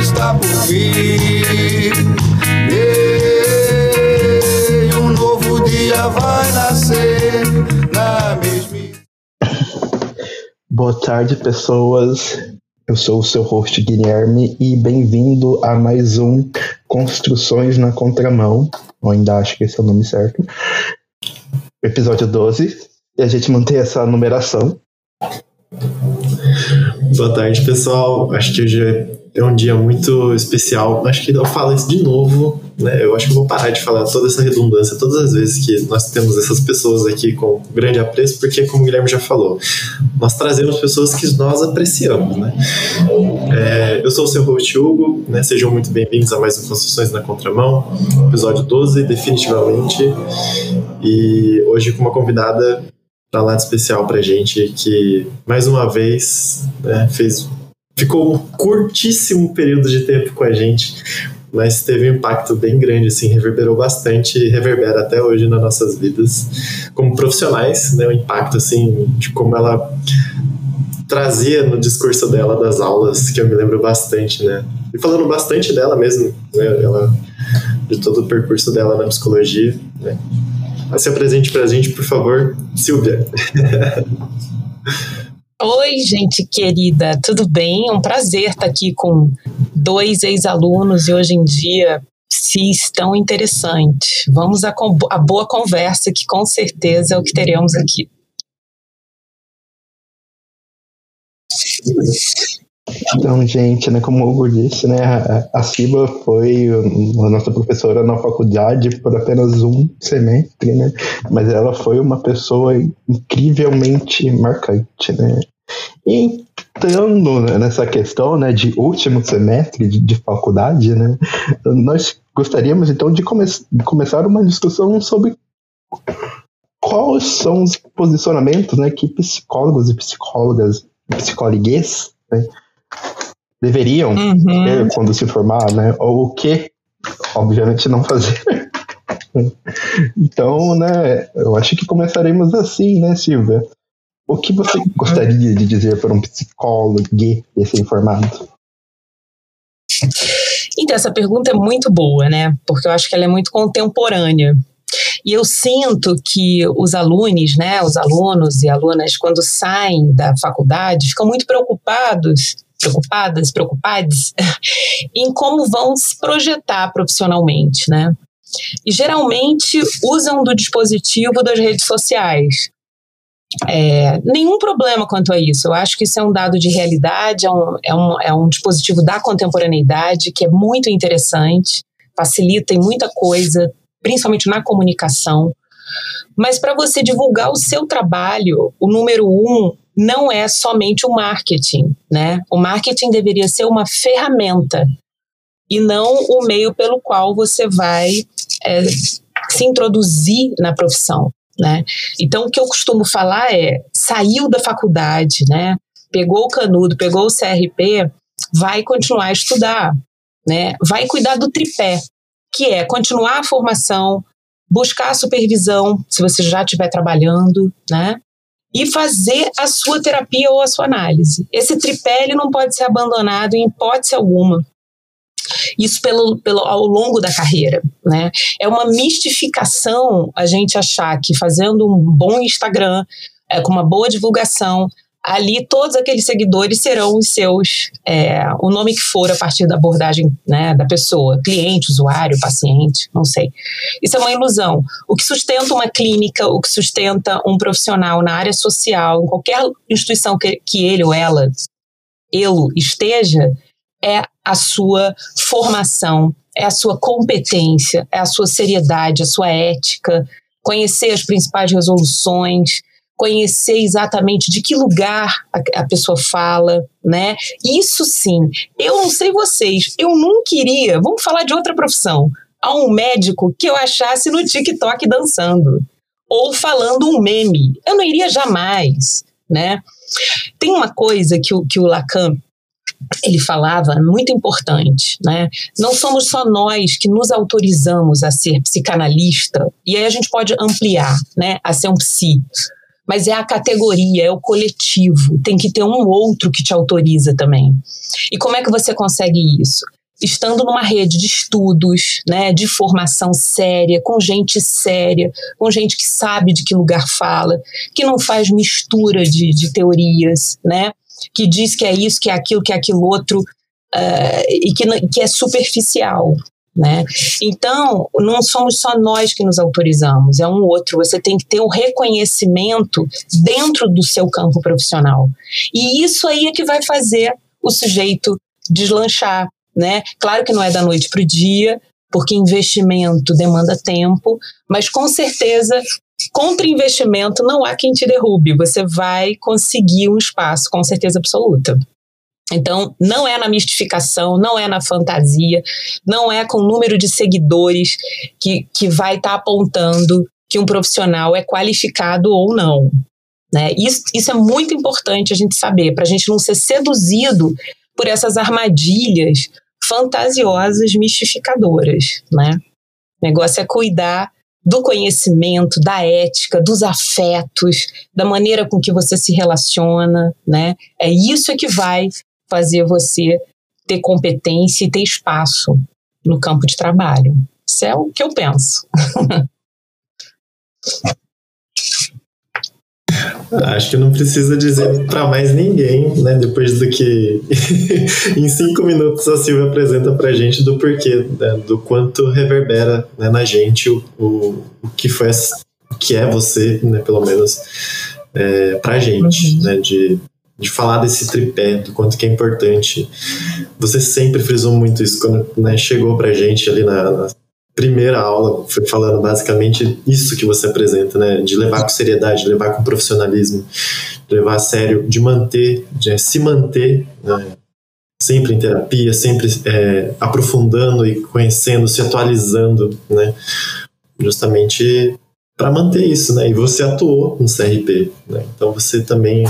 está por vir. E um novo dia vai nascer na mesma. Boa tarde, pessoas. Eu sou o seu host Guilherme e bem-vindo a mais um Construções na Contramão. Eu ainda acho que esse é o nome certo. Episódio 12. E a gente mantém essa numeração. Boa tarde, pessoal. Acho que hoje é um dia muito especial. Acho que eu falo isso de novo, né? Eu acho que eu vou parar de falar toda essa redundância todas as vezes que nós temos essas pessoas aqui com grande apreço, porque, como o Guilherme já falou, nós trazemos pessoas que nós apreciamos, né? É, eu sou o seu host Hugo, né? Sejam muito bem-vindos a mais um Construções na Contramão, episódio 12, definitivamente. E hoje com uma convidada para de especial pra gente, que mais uma vez né, fez ficou um curtíssimo período de tempo com a gente, mas teve um impacto bem grande, assim, reverberou bastante e reverbera até hoje nas nossas vidas como profissionais, né, o impacto, assim, de como ela trazia no discurso dela das aulas, que eu me lembro bastante, né, e falando bastante dela mesmo, né, ela, de todo o percurso dela na psicologia, né, se apresente pra gente, por favor, Silvia. Oi, gente querida, tudo bem? É um prazer estar aqui com dois ex-alunos e hoje em dia se estão interessantes. Vamos à, à boa conversa, que com certeza é o que teremos aqui. Então, gente, né, como o Hugo disse, né, a, Ciba foi a nossa professora na faculdade por apenas um semestre, né, mas ela foi uma pessoa incrivelmente marcante, né. Entrando nessa questão, né, de último semestre de, de faculdade, né, nós gostaríamos então de, come começar uma discussão sobre quais são os posicionamentos, né, que psicólogos e psicólogas, psicólogues, né, deveriam uhum. ter quando se formar, né? Ou o que, obviamente, não fazer. então, né, eu acho que começaremos assim, né, Silvia? O que você gostaria de dizer para um psicólogo recém-formado? Então, essa pergunta é muito boa, né? Porque eu acho que ela é muito contemporânea. E eu sinto que os alunos, né, os alunos e alunas, quando saem da faculdade, ficam muito preocupados preocupadas, preocupados em como vão se projetar profissionalmente, né? E geralmente usam do dispositivo das redes sociais. É, nenhum problema quanto a isso. Eu acho que isso é um dado de realidade, é um, é, um, é um dispositivo da contemporaneidade que é muito interessante, facilita em muita coisa, principalmente na comunicação. Mas para você divulgar o seu trabalho, o número um não é somente o marketing, né? O marketing deveria ser uma ferramenta e não o meio pelo qual você vai é, se introduzir na profissão, né? Então, o que eu costumo falar é, saiu da faculdade, né? Pegou o canudo, pegou o CRP, vai continuar a estudar, né? Vai cuidar do tripé, que é continuar a formação, buscar a supervisão, se você já estiver trabalhando, né? E fazer a sua terapia ou a sua análise. Esse tripé ele não pode ser abandonado em hipótese alguma. Isso pelo, pelo, ao longo da carreira, né? É uma mistificação a gente achar que fazendo um bom Instagram, é, com uma boa divulgação, ali todos aqueles seguidores serão os seus, é, o nome que for a partir da abordagem né, da pessoa, cliente, usuário, paciente, não sei. Isso é uma ilusão. O que sustenta uma clínica, o que sustenta um profissional na área social, em qualquer instituição que, que ele ou ela, ele esteja, é a sua formação, é a sua competência, é a sua seriedade, a sua ética, conhecer as principais resoluções, conhecer exatamente de que lugar a, a, pessoa fala, né? Isso sim. Eu não sei vocês, eu não queria, vamos falar de outra profissão, a um médico que eu achasse no TikTok dançando ou falando um meme. Eu não iria jamais, né? Tem uma coisa que o, que o Lacan ele falava muito importante, né? Não somos só nós que nos autorizamos a ser psicanalista, e aí a gente pode ampliar, né, a ser um psi mas é a categoria, é o coletivo. Tem que ter um outro que te autoriza também. E como é que você consegue isso? Estando numa rede de estudos, né, de formação séria, com gente séria, com gente que sabe de que lugar fala, que não faz mistura de, de teorias, né, que diz que é isso, que é aquilo, que é aquilo outro, uh, e que, que é superficial. Né? Então, não somos só nós que nos autorizamos, é um outro. Você tem que ter um reconhecimento dentro do seu campo profissional. E isso aí é que vai fazer o sujeito deslanchar. Né? Claro que não é da noite para o dia, porque investimento demanda tempo, mas com certeza contra investimento não há quem te derrube. Você vai conseguir um espaço, com certeza absoluta. Então, não é na mistificação, não é na fantasia, não é com o número de seguidores que, que vai estar tá apontando que um profissional é qualificado ou não. Né? Isso, isso é muito importante a gente saber, para a gente não ser seduzido por essas armadilhas fantasiosas, mistificadoras. Né? O negócio é cuidar do conhecimento, da ética, dos afetos, da maneira com que você se relaciona, né? É isso que vai fazer você ter competência e ter espaço no campo de trabalho. Isso é o que eu penso. Acho que não precisa dizer para mais ninguém, né? Depois do que em cinco minutos a Silvia apresenta para gente do porquê, né, do quanto reverbera né, na gente o, o, o, que foi, o que é você, né? Pelo menos é, para gente, uhum. né? De de falar desse tripé, do quanto que é importante. Você sempre frisou muito isso quando né, chegou pra gente ali na, na, primeira aula, foi falando basicamente isso que você apresenta, né? De levar com seriedade, de levar com profissionalismo, de levar a sério, de manter, de se manter né, sempre em terapia, sempre é, aprofundando e conhecendo, se atualizando, né? Justamente para manter isso, né? E você atuou no CRP, né? Então você também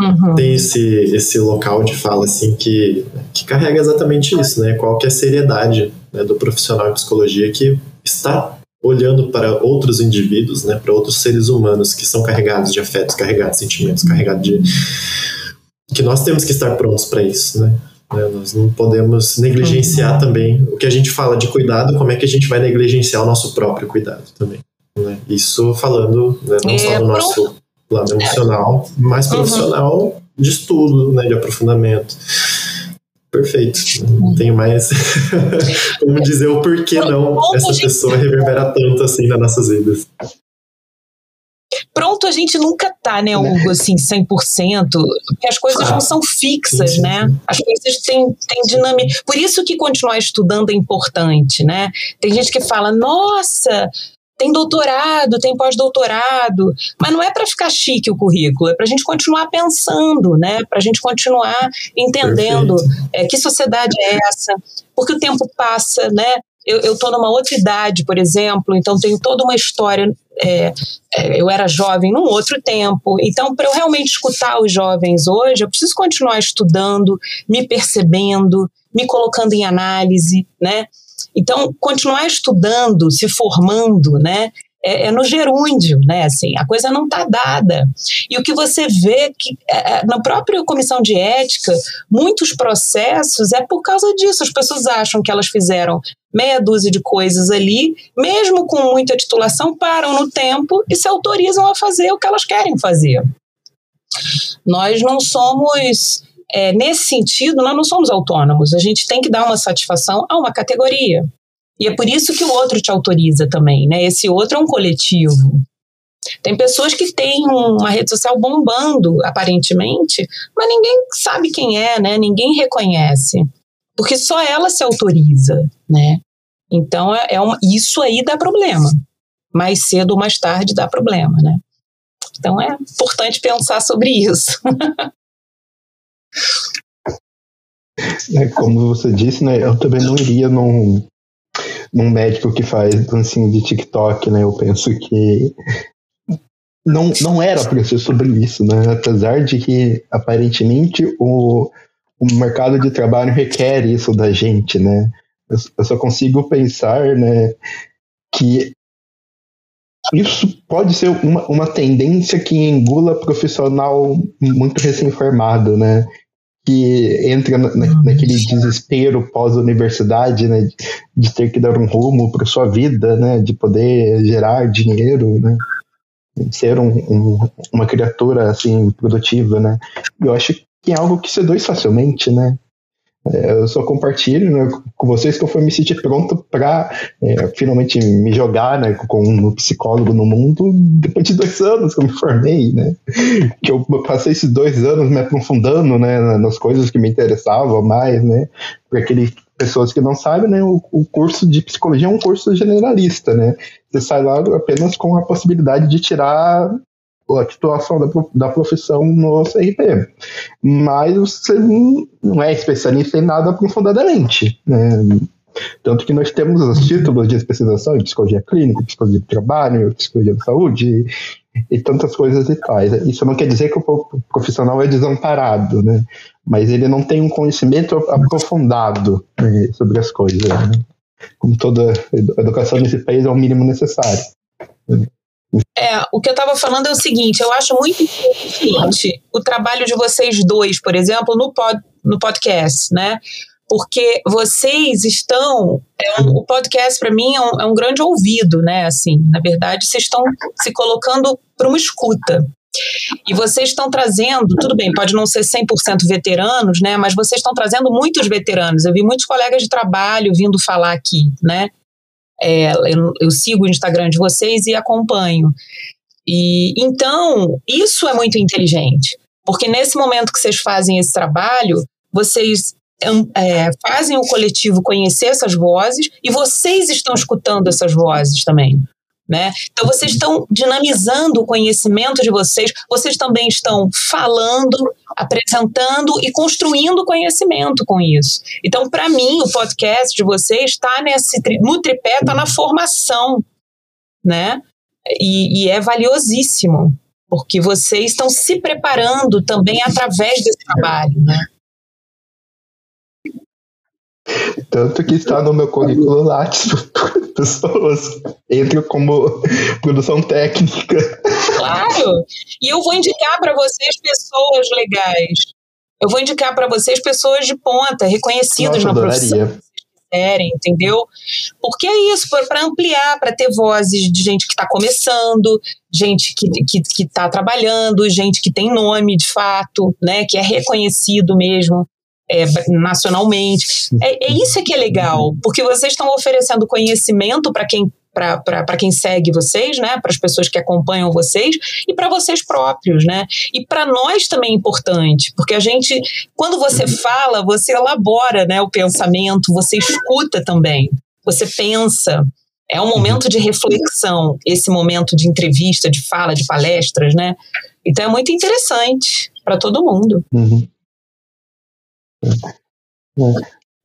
uhum. tem esse, esse local de fala assim que, que carrega exatamente isso, né? Qual que é a seriedade né, do profissional de psicologia que está olhando para outros indivíduos, né? Para outros seres humanos que são carregados de afetos, carregados de sentimentos, carregados de que nós temos que estar prontos para isso, né? né? Nós não podemos negligenciar uhum. também o que a gente fala de cuidado, como é que a gente vai negligenciar o nosso próprio cuidado também. Né? Isso falando né, não é, só do nosso lado emocional, mas uhum. profissional uhum. de estudo, né, de aprofundamento. Perfeito. Não tenho mais como dizer o porquê não essa pessoa reverbera tanto assim nas nossas vidas. Pronto, a gente nunca tá, né, Hugo, assim, 100%, porque as coisas não são fixas, sim, né? sim, né? As coisas têm, têm dinâmica. Por isso que continuar estudando é importante, né? Tem gente que fala, nossa, tem doutorado, tem pós-doutorado, mas não é para ficar chique o currículo, é para a gente continuar pensando, né? Para a gente continuar entendendo é, que sociedade é essa, porque o tempo passa, né? Eu estou numa outra idade, por exemplo, então tenho toda uma história. É, é, eu era jovem num outro tempo, então para eu realmente escutar os jovens hoje, eu preciso continuar estudando, me percebendo, me colocando em análise, né? Então, continuar estudando, se formando, né? É, é, no gerúndio, né? Assim, a coisa não está dada. E o que você vê que é, é, na própria comissão de ética, muitos processos é por causa disso. As pessoas acham que elas fizeram meia dúzia de coisas ali, mesmo com muita titulação, param no tempo e se autorizam a fazer o que elas querem fazer. Nós não somos é, nesse sentido, nós não somos autônomos, a gente tem que dar uma satisfação a uma categoria. E é por isso que o outro te autoriza também, né? Esse outro é um coletivo. Tem pessoas que têm uma rede social bombando, aparentemente, mas ninguém sabe quem é, né? Ninguém reconhece. Porque só ela se autoriza, né? Então, é, é uma, isso aí dá problema. Mais cedo ou mais tarde dá problema, né? Então, é importante pensar sobre isso. É, como você disse, né? Eu também não iria num, num médico que faz dancinha de TikTok, né? Eu penso que não, não era para ser sobre isso, né? Apesar de que aparentemente o, o mercado de trabalho requer isso da gente, né? Eu, eu só consigo pensar, né? Que isso pode ser uma, uma tendência que engula profissional muito recém-formado, né? Que entra na, naquele desespero pós-universidade, né? De ter que dar um rumo para sua vida, né? De poder gerar dinheiro, né? Ser um, um, uma criatura, assim, produtiva, né? Eu acho que é algo que seduz facilmente, né? É, eu só compartilho né, com vocês que eu fui me sentir pronto para é, finalmente me jogar né, com um psicólogo no mundo depois de dois anos que eu me formei, né? Que eu passei esses dois anos me aprofundando né, nas coisas que me interessavam mais, né? Para aqueles pessoas que não sabem, né, o, o, curso de psicologia é um curso generalista, né? Você sai lá apenas com a possibilidade de tirar a titulação da, da profissão no CRP. Mas você não é especialista em nada aprofundadamente. Né? Tanto que nós temos os títulos de especialização em psicologia clínica, psicologia do trabalho, psicologia da saúde e tantas coisas e tais. Isso não quer dizer que o profissional é desamparado, né? mas ele não tem um conhecimento aprofundado né, sobre as coisas. Né? Como toda educação nesse país é o mínimo necessário. É, o que eu estava falando é o seguinte: eu acho muito importante o trabalho de vocês dois, por exemplo, no, pod, no podcast, né? Porque vocês estão. É um, o podcast, para mim, é um, é um, grande ouvido, né? Assim, na verdade, vocês estão se colocando para uma escuta. E vocês estão trazendo, tudo bem, pode não ser 100% veteranos, né? Mas vocês estão trazendo muitos veteranos. Eu vi muitos colegas de trabalho vindo falar aqui, né? É, eu, eu sigo o Instagram de vocês e acompanho. E então, isso é muito inteligente, porque nesse momento que vocês fazem esse trabalho, vocês é, fazem o coletivo conhecer essas vozes e vocês estão escutando essas vozes também. Né? Então, vocês estão dinamizando o conhecimento de vocês, vocês também estão falando, apresentando e construindo conhecimento com isso. Então, para mim, o podcast de vocês está nesse no tripé, está na formação, né? E, e é valiosíssimo, porque vocês estão se preparando também através desse trabalho, né? Tanto que está no meu currículo Lattes, pessoas entram como produção técnica. Claro! E eu vou indicar para vocês pessoas legais. Eu vou indicar para vocês pessoas de ponta, reconhecidas Nossa, na adoraria. profissão querem, entendeu? Porque é isso, para ampliar, para ter vozes de gente que está começando, gente que está que, que tá trabalhando, gente que tem nome de fato, né, que é reconhecido mesmo é, nacionalmente. É, é isso que é legal, porque vocês estão oferecendo conhecimento para quem para quem segue vocês, né, para as pessoas que acompanham vocês e para vocês próprios, né? E para nós também é importante, porque a gente, quando você fala, você elabora, né, o pensamento, você escuta também, você pensa. É um momento de reflexão, esse momento de entrevista, de fala, de palestras, né? Então é muito interessante para todo mundo. Uhum.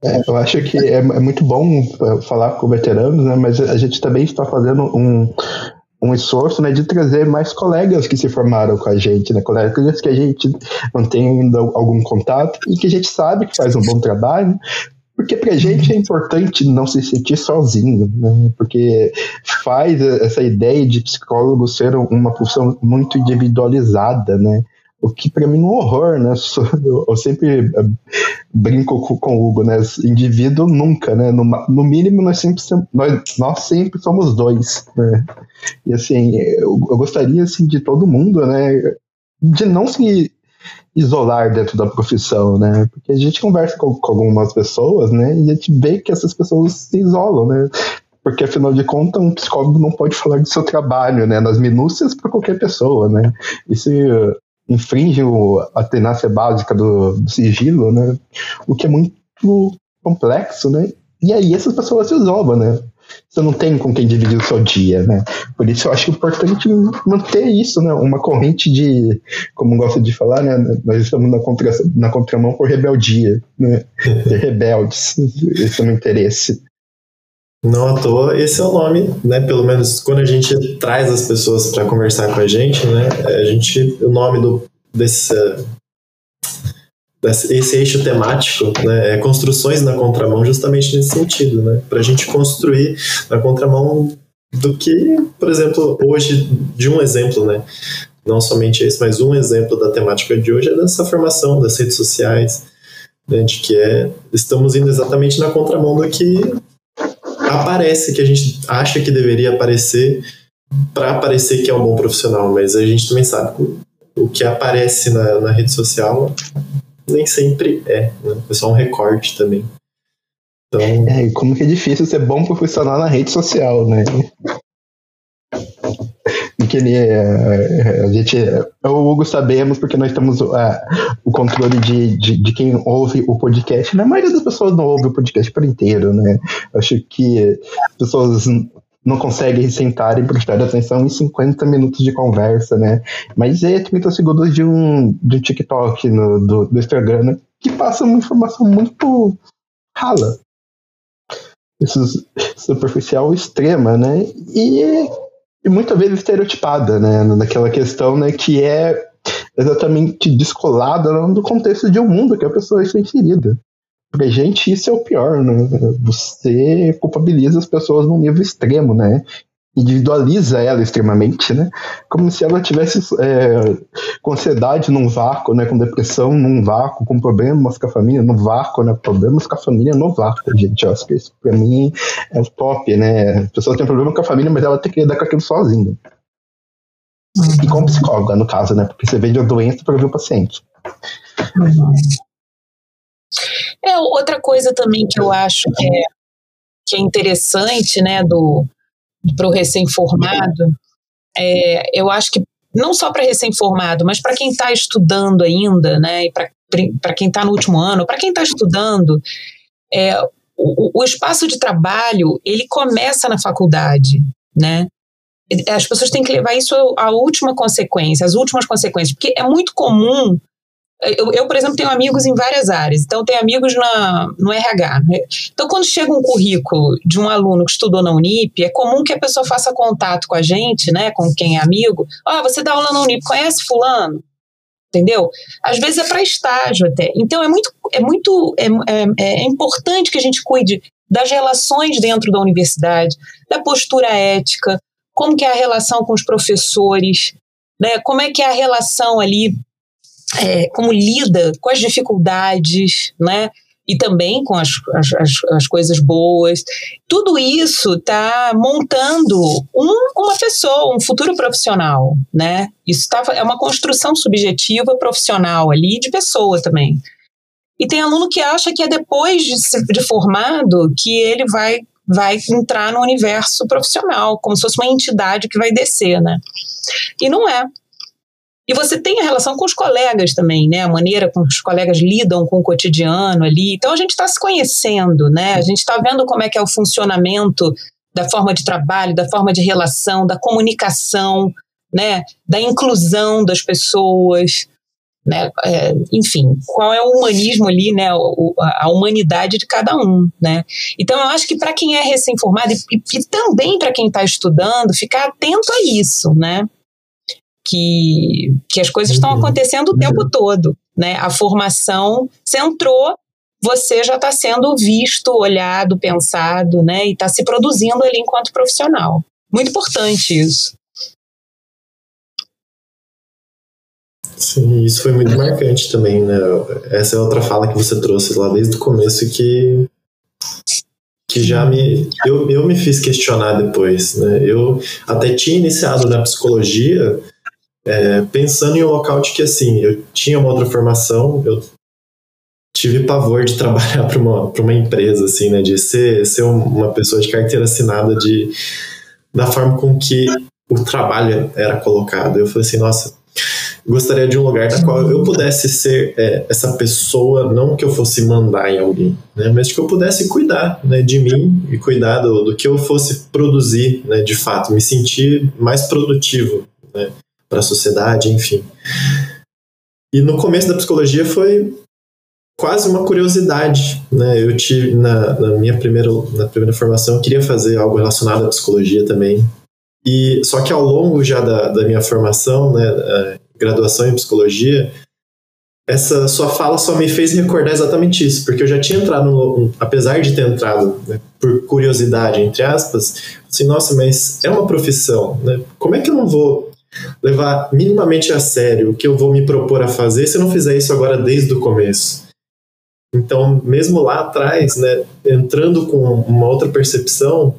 É, eu acho que é, é, muito bom é, falar com veteranos, né, mas a gente também está fazendo um, um esforço né, de trazer mais colegas que se formaram com a gente, né, colegas que a gente tem ainda algum contato e que a gente sabe que faz um bom trabalho, porque para a gente é importante não se sentir sozinho, né? porque faz essa ideia de psicólogo ser uma profissão muito individualizada, né? O que para mim é um horror, né? Eu sempre eh, brinco com o Hugo, né? Indivíduo nunca, né? No, mínimo, nós sempre, nós, nós sempre somos dois, né? E assim, eu, gostaria assim, de todo mundo, né? De não se isolar dentro da profissão, né? Porque a gente conversa com, com, algumas pessoas, né? E a gente vê que essas pessoas se isolam, né? Porque afinal de contas, um psicólogo não pode falar do seu trabalho, né? Nas minúcias para qualquer pessoa, né? Se infringe a tenácia básica do, do, sigilo, né? O que é muito complexo, né? E aí essas pessoas se isolam, né? Você não tem com quem dividir o seu dia, né? Por isso eu acho importante manter isso, né? Uma corrente de, como gosto de falar, né? Nós estamos na, contra, na contramão por rebeldia, né? De rebeldes. Esse é o meu interesse. Não à toa, esse é o nome, né? Pelo menos quando a gente traz as pessoas para conversar com a gente, né? A gente, o nome do desse, desse esse eixo temático, né? É construções na contramão, justamente nesse sentido, né? Para a gente construir na contramão do que, por exemplo, hoje, de um exemplo, né? Não somente esse, mas um exemplo da temática de hoje é dessa formação das redes sociais, né, de que é, estamos indo exatamente na contramão do que aparece, que a gente acha que deveria aparecer para parecer que é um bom profissional, mas a gente também sabe que o que aparece na, na rede social nem sempre é, né? é só um recorte também. Então... É, como que é difícil ser bom profissional na rede social, né? Ele, é, a gente, eu e o Hugo sabemos porque nós temos uh, o controle de, de, de, quem ouve o podcast. Na né? maioria das pessoas não ouve o podcast por inteiro, né? Acho que as pessoas não conseguem sentar e prestar atenção em 50 minutos de conversa, né? Mas é 30 segundos de um, de um TikTok no, do, do Instagram né? que passa uma informação muito rala. Isso, superficial extrema, né? E e muitas vezes estereotipada, né? Naquela questão, né, que é exatamente descolada do contexto de um mundo que a pessoa está inserida. Pra gente, isso é o pior, né? Você culpabiliza as pessoas num nível extremo, né? Individualiza ela extremamente, né? Como se ela tivesse é, com ansiedade num vácuo, né? Com depressão num vácuo, com problemas com a família no vácuo, né? Problemas com a família no vácuo, gente. Eu acho que isso pra mim é o top, né? A pessoa tem problema com a família, mas ela tem que lidar com aquilo sozinha. Uhum. E como psicóloga, no caso, né? Porque você vende a doença para ver o paciente. Uhum. É, outra coisa também que eu acho que é, que é interessante, né, do, para o recém-formado, é, eu acho que não só para recém-formado, mas para quem está estudando ainda, né, e para quem está no último ano, para quem está estudando, é, o, o, espaço de trabalho ele começa na faculdade, né? As pessoas têm que levar isso à última consequência, as últimas consequências, porque é muito comum eu, eu, por exemplo, tenho amigos em várias áreas, então tenho amigos na, no RH. Né? Então, quando chega um currículo de um aluno que estudou na Unip, é comum que a pessoa faça contato com a gente, né, com quem é amigo. Ah, oh, você dá aula na Unip, conhece fulano? Entendeu? Às vezes é para estágio até. Então, é muito, é muito é, é, é importante que a gente cuide das relações dentro da universidade, da postura ética, como que é a relação com os professores, né? Como é que é a relação ali é, como lida com as dificuldades, né? E também com as, as, as coisas boas. Tudo isso está montando um, uma pessoa, um futuro profissional, né? Isso tá, é uma construção subjetiva profissional ali de pessoa também. E tem aluno que acha que é depois de, de formado que ele vai vai entrar no universo profissional, como se fosse uma entidade que vai descer, né? E não é. E você tem a relação com os colegas também, né? A maneira como os colegas lidam com o cotidiano ali. Então a gente está se conhecendo, né? A gente está vendo como é que é o funcionamento da forma de trabalho, da forma de relação, da comunicação, né? Da inclusão das pessoas, né? É, enfim, qual é o humanismo ali, né? O, a humanidade de cada um, né? Então eu acho que para quem é recém-formado e, e também para quem está estudando, ficar atento a isso, né? Que, que as coisas estão uhum. acontecendo o tempo todo, né? A formação, você entrou, você já está sendo visto, olhado, pensado, né? E está se produzindo ali enquanto profissional. Muito importante isso. Sim, isso foi muito marcante também, né? Essa é outra fala que você trouxe lá desde o começo que que já me eu, eu me fiz questionar depois, né? Eu até tinha iniciado na psicologia é, pensando em um local de que, assim, eu tinha uma outra formação, eu tive pavor de trabalhar para uma, uma empresa, assim, né, de ser, ser uma pessoa de carteira assinada de, da forma com que o trabalho era colocado. Eu falei assim, nossa, gostaria de um lugar na qual eu pudesse ser é, essa pessoa, não que eu fosse mandar em alguém, né, mas que eu pudesse cuidar né, de mim e cuidar do, do que eu fosse produzir, né, de fato, me sentir mais produtivo, né, para a sociedade, enfim. E no começo da psicologia foi quase uma curiosidade, né? Eu tive na, na, minha primeira na primeira formação eu queria fazer algo relacionado à psicologia também. E só que ao longo já da, da minha formação, né, graduação em psicologia, essa sua fala só me fez recordar exatamente isso, porque eu já tinha entrado, no, apesar de ter entrado né, por curiosidade, entre aspas, assim, nossa, mas é uma profissão, né? Como é que eu não vou levar minimamente a sério o que eu vou me propor a fazer se eu não fizer isso agora desde o começo? Então, mesmo lá atrás, né, entrando com uma outra percepção,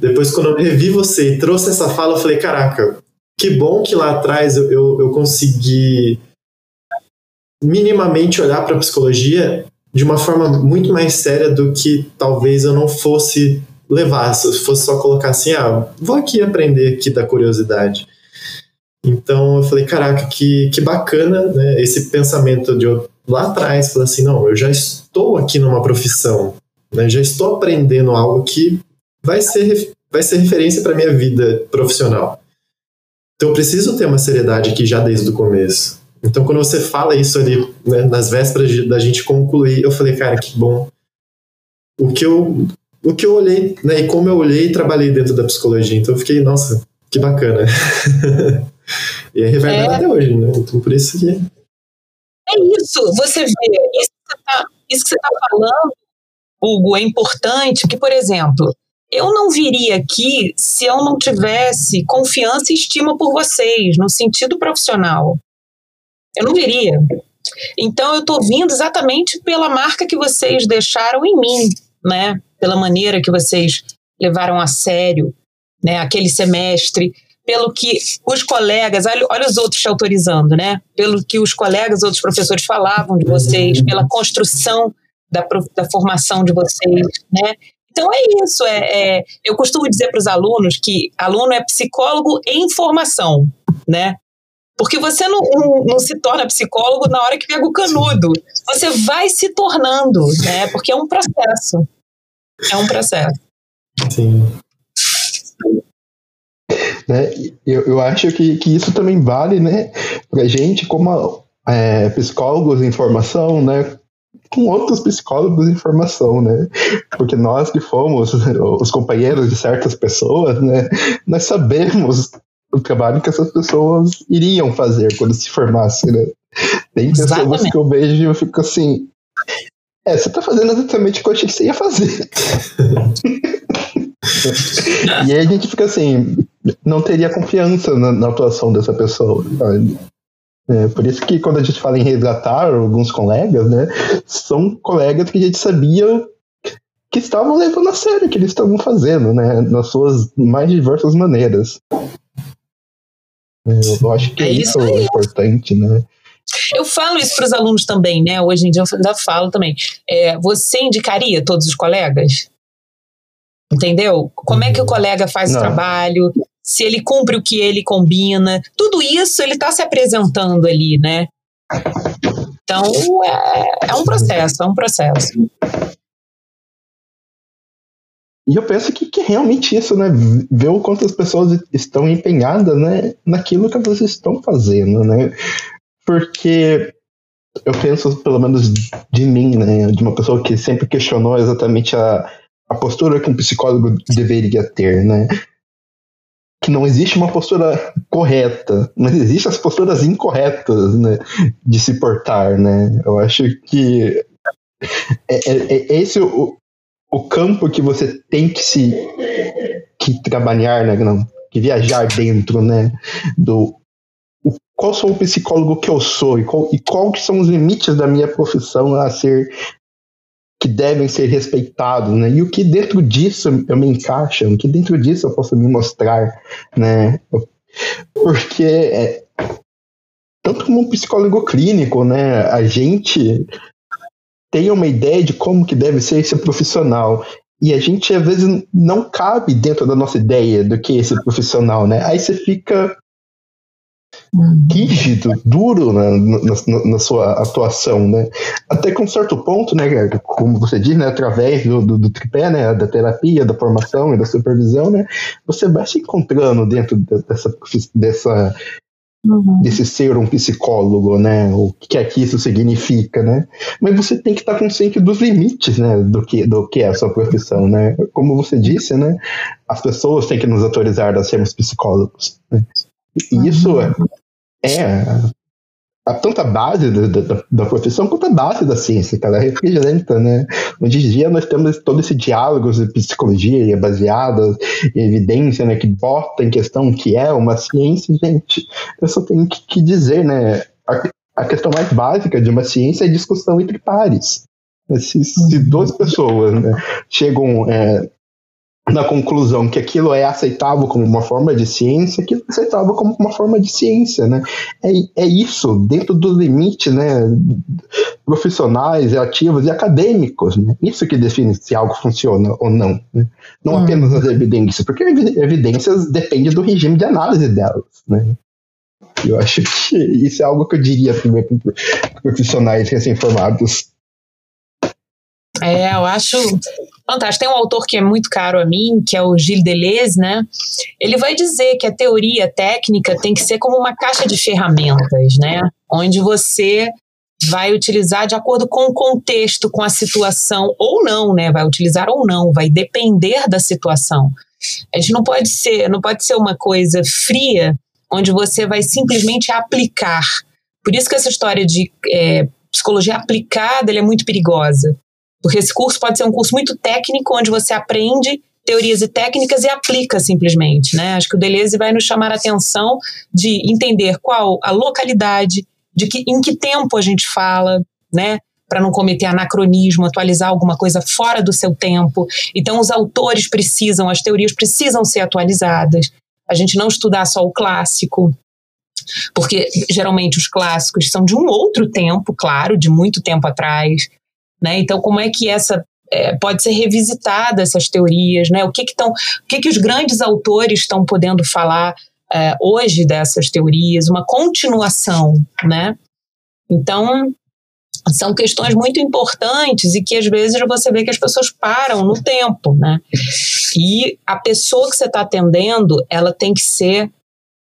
depois quando eu revi você e trouxe essa fala, eu falei, caraca, que bom que lá atrás eu, eu, eu consegui minimamente olhar para a psicologia de uma forma muito mais séria do que talvez eu não fosse levar, se fosse só colocar assim, ah, vou aqui aprender aqui da curiosidade. Então eu falei, caraca, que, que bacana né, esse pensamento de eu, lá atrás, falar assim, não, eu já estou aqui numa profissão, né, já estou aprendendo algo que vai ser, vai ser referência para minha vida profissional. Então eu preciso ter uma seriedade aqui já desde o começo. Então, quando você fala isso ali, né, nas vésperas da gente concluir, eu falei, cara, que bom. O que eu, o que eu olhei, né, e como eu olhei e trabalhei dentro da psicologia. Então, eu fiquei, nossa, que bacana. e é reverberado é. até hoje, né? Então, por isso que. É isso, você vê, isso que você tá, está tá falando, Hugo, é importante, que, por exemplo, eu não viria aqui se eu não tivesse confiança e estima por vocês, no sentido profissional. Eu não viria. Então eu estou vindo exatamente pela marca que vocês deixaram em mim, né? Pela maneira que vocês levaram a sério, né? Aquele semestre, pelo que os colegas, olha, olha os outros te autorizando, né? Pelo que os colegas, outros professores falavam de vocês, pela construção da, da formação de vocês, né? Então é isso. É, é eu costumo dizer para os alunos que aluno é psicólogo em formação, né? Porque você não, não, não, se torna psicólogo na hora que pega o canudo. Você vai se tornando, né? Porque é um processo. É um processo. Sim. Né? Eu, eu acho que, que isso também vale, né, pra gente como é, psicólogos em formação, né, com outros psicólogos em formação, né? Porque nós que fomos os companheiros de certas pessoas, né? Nós sabemos o trabalho que essas pessoas iriam fazer quando se formassem, né? Tem pessoas Exatamente. que eu vejo e eu fico assim. É, você tá fazendo exatamente o que eu achei que você ia fazer. e aí a gente fica assim, não teria confiança na, na atuação dessa pessoa. É, por isso que quando a gente fala em resgatar alguns colegas, né, são colegas que a gente sabia que estavam levando a sério o que eles estavam fazendo, né, nas suas mais diversas maneiras. Eu acho que é isso é importante, né? Eu falo isso para os alunos também, né? Hoje em dia eu ainda falo também. É, você indicaria todos os colegas? Entendeu? Como é que o colega faz Não. o trabalho? Se ele cumpre o que ele combina? Tudo isso ele está se apresentando ali, né? Então é, é um processo, é um processo. E eu penso que, que é realmente isso, né? Ver o quanto as pessoas estão empenhadas, né? Naquilo que elas estão fazendo, né? Porque eu penso, pelo menos de mim, né? De uma pessoa que sempre questionou exatamente a, a postura que um psicólogo deveria ter, né? Que não existe uma postura correta, mas existem as posturas incorretas, né? De se portar, né? Eu acho que é, é, é esse o, o campo que você tem que se que trabalhar, né, não, que viajar dentro, né, do o, qual sou o psicólogo que eu sou e qual, e que são os limites da minha profissão a ser que devem ser respeitados, né? E o que dentro disso eu me encaixo, o que dentro disso eu posso me mostrar, né? Porque é, tanto como um psicólogo clínico, né? A gente tenha uma ideia de como que deve ser esse profissional. E a gente, às vezes, não cabe dentro da nossa ideia do que é esse profissional, né? Aí você fica rígido, duro na, na, na, sua atuação, né? Até com um certo ponto, né, como você diz, né, através do, do, do, tripé, né, da terapia, da formação e da supervisão, né, você vai se encontrando dentro dessa, dessa Uhum. desse ser um psicólogo, né? O que é que isso significa, né? Mas você tem que estar consciente dos limites, né? Do que, do que é a sua profissão, né? Como você disse, né? As pessoas têm que nos autorizar a sermos psicólogos. Né? E isso é, é a tanta base da, profissão quanto a base da ciência, que ela é refrigerante, né? Hoje em dia nós temos todo esse diálogo de psicologia baseado em evidência, né, que bota em questão o que é uma ciência, gente, eu só tenho que, que dizer, né, a, a, questão mais básica de uma ciência é discussão entre pares. Se, se duas pessoas né, chegam é, na conclusão que aquilo é aceitável como uma forma de ciência, aquilo é aceitável como uma forma de ciência, né? É, é isso, dentro do limite, né, profissionais, ativos e acadêmicos, né? Isso que define se algo funciona ou não, né? Não hum. apenas as evidências, porque evidências dependem do regime de análise delas, né? Eu acho que isso é algo que eu diria para profissionais recém-formados é, eu acho fantástico. Tem um autor que é muito caro a mim, que é o Gilles Deleuze, né? Ele vai dizer que a teoria técnica tem que ser como uma caixa de ferramentas, né? Onde você vai utilizar de acordo com o contexto, com a situação, ou não, né? Vai utilizar ou não, vai depender da situação. A gente não pode ser, não pode ser uma coisa fria, onde você vai simplesmente aplicar. Por isso que essa história de é, psicologia aplicada é muito perigosa. Porque esse curso pode ser um curso muito técnico, onde você aprende teorias e técnicas e aplica simplesmente, né? Acho que o Deleuze vai nos chamar a atenção de entender qual a localidade, de que em que tempo a gente fala, né? Para não cometer anacronismo, atualizar alguma coisa fora do seu tempo. Então, os autores precisam, as teorias precisam ser atualizadas. A gente não estudar só o clássico, porque geralmente os clássicos são de um outro tempo, claro, de muito tempo atrás. Né? Então, como é que essa é, pode ser revisitada essas teorias, né? O que que, tão, o que, que os grandes autores estão podendo falar é, hoje dessas teorias? Uma continuação, né? Então são questões muito importantes e que às vezes você vê que as pessoas param no tempo, né? E a pessoa que você está atendendo, ela tem que ser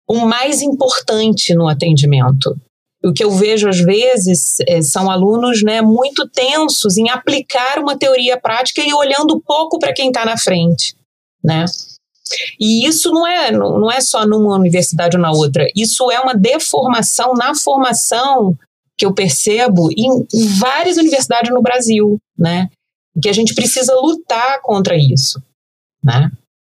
o mais importante no atendimento o que eu vejo às vezes é, são alunos né, muito tensos em aplicar uma teoria prática e olhando pouco para quem está na frente, né? E isso não é, não é só numa universidade ou na outra, isso é uma deformação na formação que eu percebo em, em várias universidades no Brasil, né? Que a gente precisa lutar contra isso, né?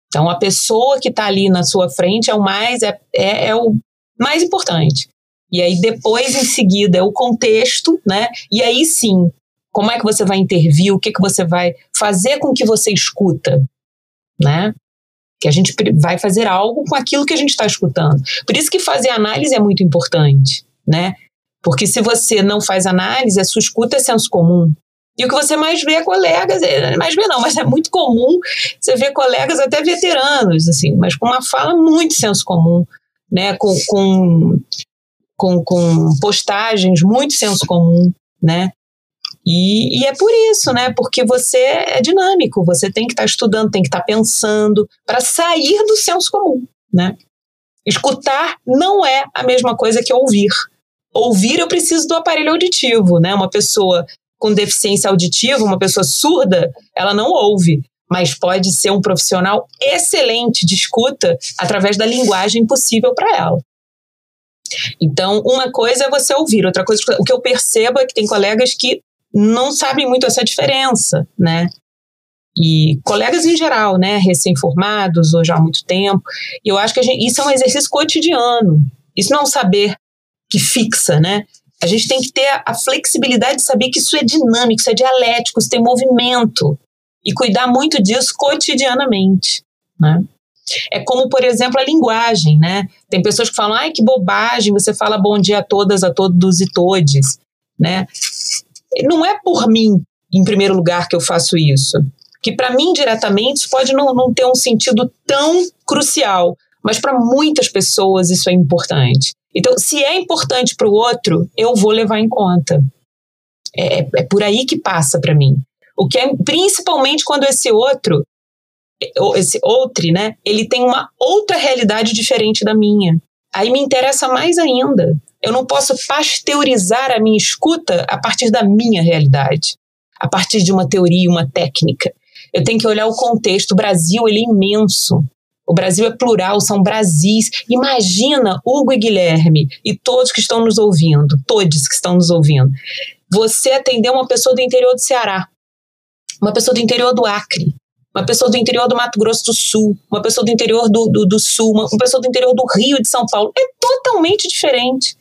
Então, a pessoa que está ali na sua frente é o mais é, é, é o mais importante. E aí depois, em seguida, é o contexto, né? E aí sim, como é que você vai intervir, o que, que você vai fazer com que você escuta, né? Que a gente vai fazer algo com aquilo que a gente está escutando. Por isso que fazer análise é muito importante, né? Porque se você não faz análise, a sua escuta é senso comum. E o que você mais vê é colegas, é, mais vê não, mas é muito comum você ver colegas até veteranos, assim, mas com uma fala muito senso comum, né? Com, com com, com postagens muito senso comum, né? E, e, é por isso, né? Porque você é dinâmico, você tem que estar tá estudando, tem que estar tá pensando para sair do senso comum, né? Escutar não é a mesma coisa que ouvir. Ouvir eu preciso do aparelho auditivo, né? Uma pessoa com deficiência auditiva, uma pessoa surda, ela não ouve, mas pode ser um profissional excelente de escuta através da linguagem possível para ela. Então, uma coisa é você ouvir, outra coisa, o que eu percebo é que tem colegas que não sabem muito essa diferença, né? E colegas em geral, né, recém-formados ou já há muito tempo. E eu acho que gente, isso é um exercício cotidiano. Isso não é um saber que fixa, né? A gente tem que ter a flexibilidade de saber que isso é dinâmico, isso é dialético, isso tem movimento. E cuidar muito disso cotidianamente, né? É como, por exemplo, a linguagem, né? Tem pessoas que falam, ai, que bobagem, você fala bom dia a todas, a todos e todes, né? Não é por mim, em primeiro lugar, que eu faço isso. Que para mim, diretamente, isso pode não, não ter um sentido tão crucial, mas para muitas pessoas isso é importante. Então, se é importante para o outro, eu vou levar em conta. É, é por aí que passa para mim. O que é principalmente quando esse outro esse outro, né, ele tem uma outra realidade diferente da minha. Aí me interessa mais ainda. Eu não posso pasteurizar a minha escuta a partir da minha realidade, a partir de uma teoria, uma técnica. Eu tenho que olhar o contexto. O Brasil ele é imenso. O Brasil é plural, são Brasis. Imagina Hugo e Guilherme e todos que estão nos ouvindo, todos que estão nos ouvindo. Você atender uma pessoa do interior do Ceará, uma pessoa do interior do Acre, uma pessoa do interior do Mato Grosso do Sul, uma pessoa do interior do, do, do Sul, uma, uma pessoa do interior do Rio de São Paulo. É totalmente diferente.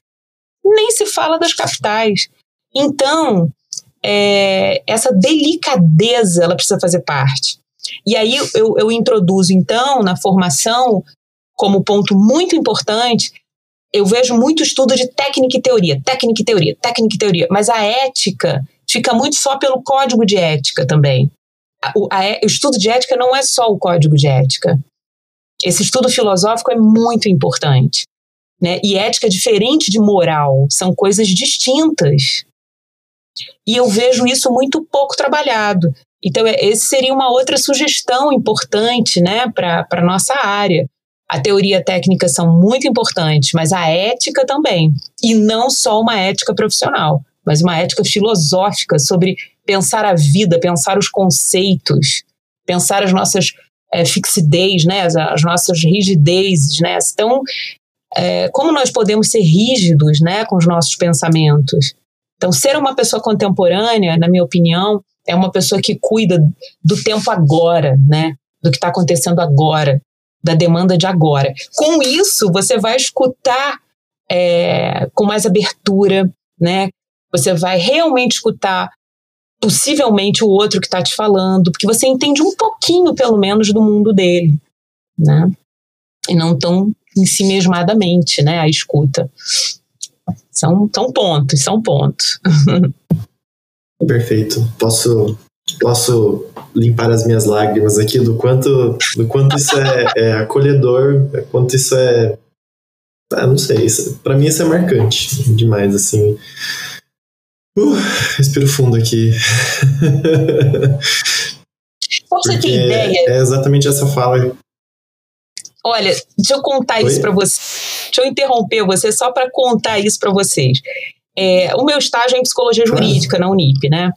Nem se fala das capitais. Então, é, essa delicadeza ela precisa fazer parte. E aí eu, eu introduzo, então, na formação, como ponto muito importante, eu vejo muito estudo de técnica e teoria, técnica e teoria, técnica e teoria, mas a ética fica muito só pelo código de ética também. O, a, o estudo de ética não é só o código de ética. Esse estudo filosófico é muito importante. Né? E ética é diferente de moral, são coisas distintas. E eu vejo isso muito pouco trabalhado. Então, é, esse seria uma outra sugestão importante né, para a nossa área. A teoria técnica são muito importantes, mas a ética também. E não só uma ética profissional, mas uma ética filosófica sobre pensar a vida, pensar os conceitos, pensar as nossas é, fixidez, né, as, as, nossas rigidezes. Né? Então, é, como nós podemos ser rígidos né, com os nossos pensamentos? Então, ser uma pessoa contemporânea, na minha opinião, é uma pessoa que cuida do tempo agora, né? Do que está acontecendo agora, da demanda de agora. Com isso, você vai escutar é, com mais abertura, né? Você vai realmente escutar possivelmente o outro que está te falando, porque você entende um pouquinho, pelo menos, do mundo dele, né? E não tão em si mesmadamente, né? A escuta. São, são pontos, são pontos. Perfeito. Posso, posso limpar as minhas lágrimas aqui do quanto, do quanto isso é, é acolhedor, quanto isso é. Ah, não sei, para mim isso é marcante demais, assim. Uh, respiro fundo aqui. Você ter ideia. É exatamente essa fala Olha, deixa eu contar Oi? isso para você. Deixa eu interromper você só para contar isso para vocês. É, o meu estágio é em psicologia jurídica na Unip, né?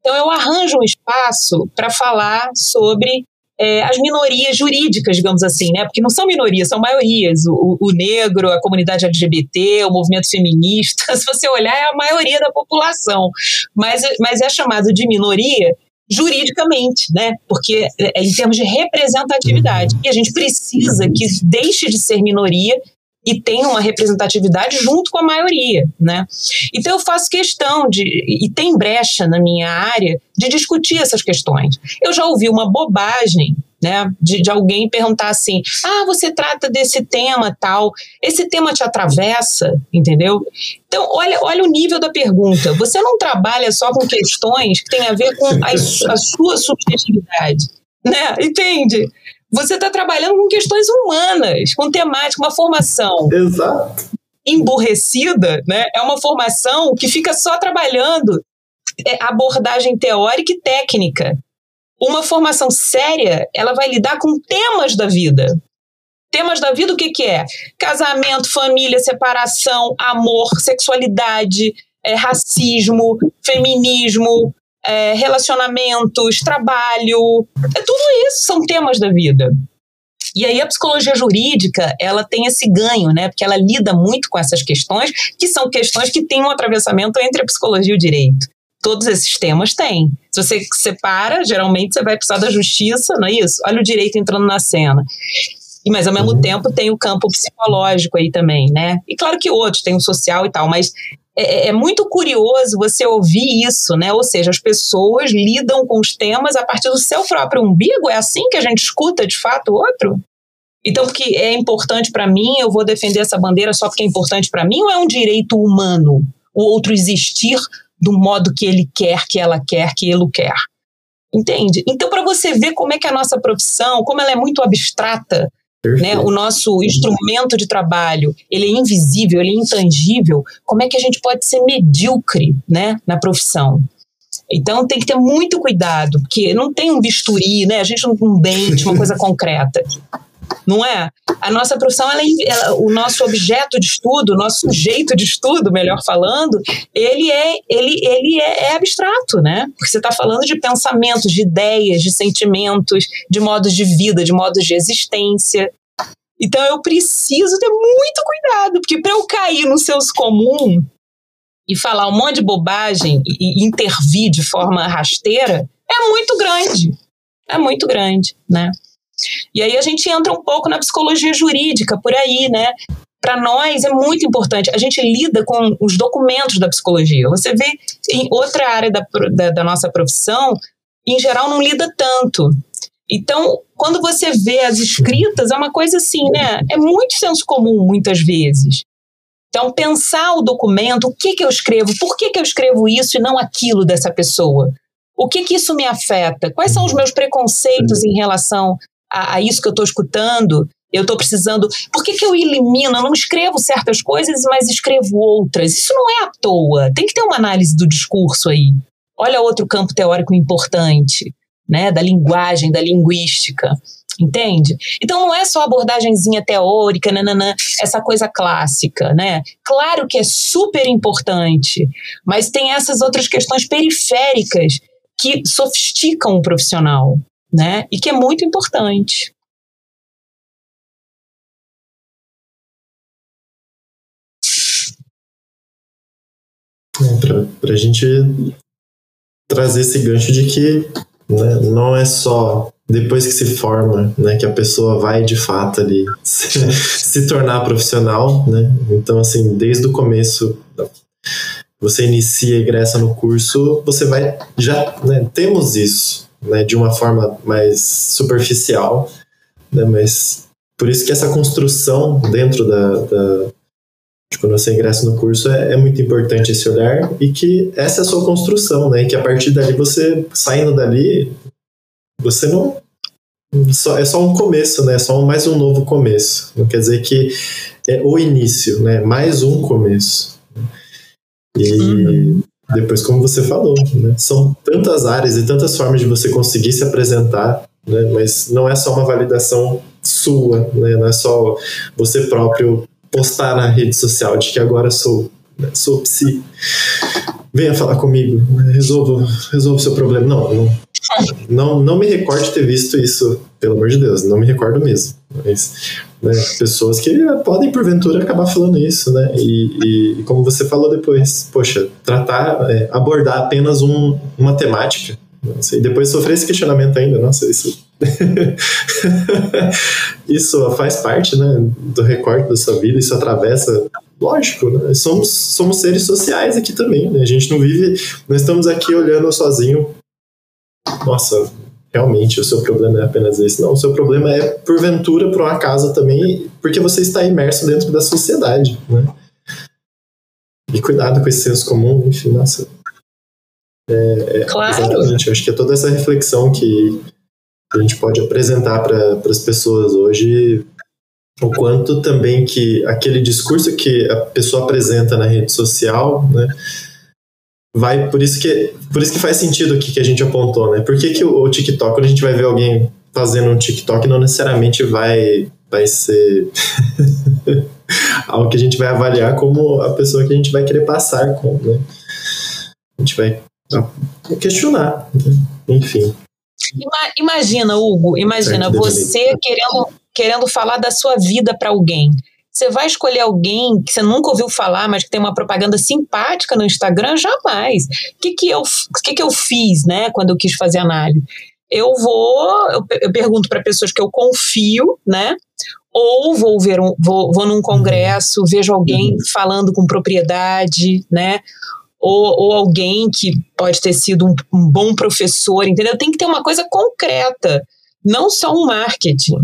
Então eu arranjo um espaço para falar sobre é, as minorias jurídicas, digamos assim, né? Porque não são minorias, são maiorias. O, o, negro, a comunidade LGBT, o movimento feminista, se você olhar, é a maioria da população. Mas, mas é chamado de minoria juridicamente, né? Porque é, é em termos de representatividade. E a gente precisa que deixe de ser minoria e tenha uma representatividade junto com a maioria, né? Então eu faço questão de e tem brecha na minha área de discutir essas questões. Eu já ouvi uma bobagem né? De, de, alguém perguntar assim: ah, você trata desse tema tal, esse tema te atravessa, entendeu? Então, olha, olha o nível da pergunta. Você não trabalha só com questões que têm a ver com a, a sua subjetividade, né? Entende? Você está trabalhando com questões humanas, com temática, uma formação. Exato. Emburrecida, né? É uma formação que fica só trabalhando é, abordagem teórica e técnica. Uma formação séria, ela vai lidar com temas da vida. Temas da vida, o que, que é? Casamento, família, separação, amor, sexualidade, é, racismo, feminismo, é, relacionamentos, trabalho. É tudo isso são temas da vida. E aí a psicologia jurídica, ela tem esse ganho, né? Porque ela lida muito com essas questões, que são questões que têm um atravessamento entre a psicologia e o direito todos esses temas têm. Se você separa, geralmente você vai precisar da justiça, não é isso? Olha o direito entrando na cena. E, mas ao mesmo uhum. tempo tem o campo psicológico aí também, né? E claro que outros, tem o social e tal, mas é, é, muito curioso você ouvir isso, né? Ou seja, as pessoas lidam com os temas a partir do seu próprio umbigo. É assim que a gente escuta de fato o outro? Então, porque é importante para mim, eu vou defender essa bandeira só porque é importante para mim ou é um direito humano o outro existir do modo que ele quer, que ela quer, que ele quer. Entende? Então, para você ver como é que a nossa profissão, como ela é muito abstrata, né? o nosso instrumento de trabalho, ele é invisível, ele é intangível, como é que a gente pode ser medíocre né? na profissão? Então tem que ter muito cuidado, porque não tem um bisturi, né? A gente não tem um dente, uma coisa concreta. Não é? A nossa profissão, ela, ela, o nosso objeto de estudo, o nosso sujeito de estudo, melhor falando, ele é, ele, ele é, é abstrato, né? Porque você está falando de pensamentos, de ideias, de sentimentos, de modos de vida, de modos de existência. Então eu preciso ter muito cuidado, porque para eu cair no seus comum e falar um monte de bobagem e, e intervir de forma rasteira é muito grande. É muito grande, né? E aí a gente entra um pouco na psicologia jurídica por aí, né? Para nós é muito importante. A gente lida com os documentos da psicologia. Você vê em outra área da, da, da nossa profissão, em geral, não lida tanto. Então, quando você vê as escritas, é uma coisa assim, né? É muito senso comum, muitas vezes. Então, pensar o documento, o que, que eu escrevo, por que, que eu escrevo isso e não aquilo dessa pessoa? O que, que isso me afeta? Quais são os meus preconceitos em relação a, a isso que eu estou escutando? Eu estou precisando. Por que, que eu elimino? Eu não escrevo certas coisas, mas escrevo outras. Isso não é à toa. Tem que ter uma análise do discurso aí. Olha outro campo teórico importante, né? Da linguagem, da linguística. Entende? Então não é só abordagemzinha teórica, nananã, essa coisa clássica, né? Claro que é super importante, mas tem essas outras questões periféricas que sofisticam o profissional, né? E que é muito importante. É, Para a gente trazer esse gancho de que né, não é só depois que se forma, né, que a pessoa vai de fato ali se, se tornar profissional, né? Então assim, desde o começo você inicia e ingressa no curso, você vai já né, temos isso, né, de uma forma mais superficial, né, mas por isso que essa construção dentro da, da de quando você ingressa no curso é, é, muito importante esse olhar e que essa é a sua construção, né, e que a partir dali você saindo dali você não só, é só um começo, né? É só mais um novo começo. Não quer dizer que é o início, né? Mais um começo. E uhum. Depois, como você falou, né? são tantas áreas e tantas formas de você conseguir se apresentar, né? Mas não é só uma validação sua, né? Não é só você próprio postar na rede social de que agora sou, né? sou psi. Venha falar comigo, resolva, resolva o seu problema. Não, não não, não me recordo de ter visto isso, pelo amor de Deus, não me recordo mesmo. Mas, né, pessoas que podem, porventura, acabar falando isso, né? E, e como você falou depois, poxa, tratar, é, abordar apenas um, uma temática, nossa, e depois sofrer esse questionamento ainda, nossa, isso. isso faz parte, né, do recorte da sua vida, isso atravessa lógico, né? Somos, somos seres sociais aqui também, né? A gente não vive, nós estamos aqui olhando sozinho nossa, realmente o seu problema é apenas esse. Não, o seu problema é, porventura, por um acaso também, porque você está imerso dentro da sociedade, né? E cuidado com esse senso comum, enfim, nossa. É, é, claro. Exatamente, eu acho que é toda essa reflexão que a gente pode apresentar para as pessoas hoje, o quanto também que aquele discurso que a pessoa apresenta na rede social, né? Vai por isso que por isso que faz sentido o que, que a gente apontou, né? Por que, que o, o, TikTok, quando a gente vai ver alguém fazendo um TikTok, não necessariamente vai vai ser algo que a gente vai avaliar como a pessoa que a gente vai querer passar com, né? A gente vai questionar, né? enfim. Imagina, Hugo, imagina você querendo querendo falar da sua vida para alguém. Você vai escolher alguém que você nunca ouviu falar, mas que tem uma propaganda simpática no Instagram? Jamais. O que, que, eu, que, que eu fiz, né, quando eu quis fazer análise? Eu vou, eu, eu pergunto para pessoas que eu confio, né? Ou vou ver um, vou, vou num congresso, vejo alguém uhum. falando com propriedade, né? Ou, ou, alguém que pode ter sido um, um, bom professor, entendeu? Tem que ter uma coisa concreta, não só um marketing.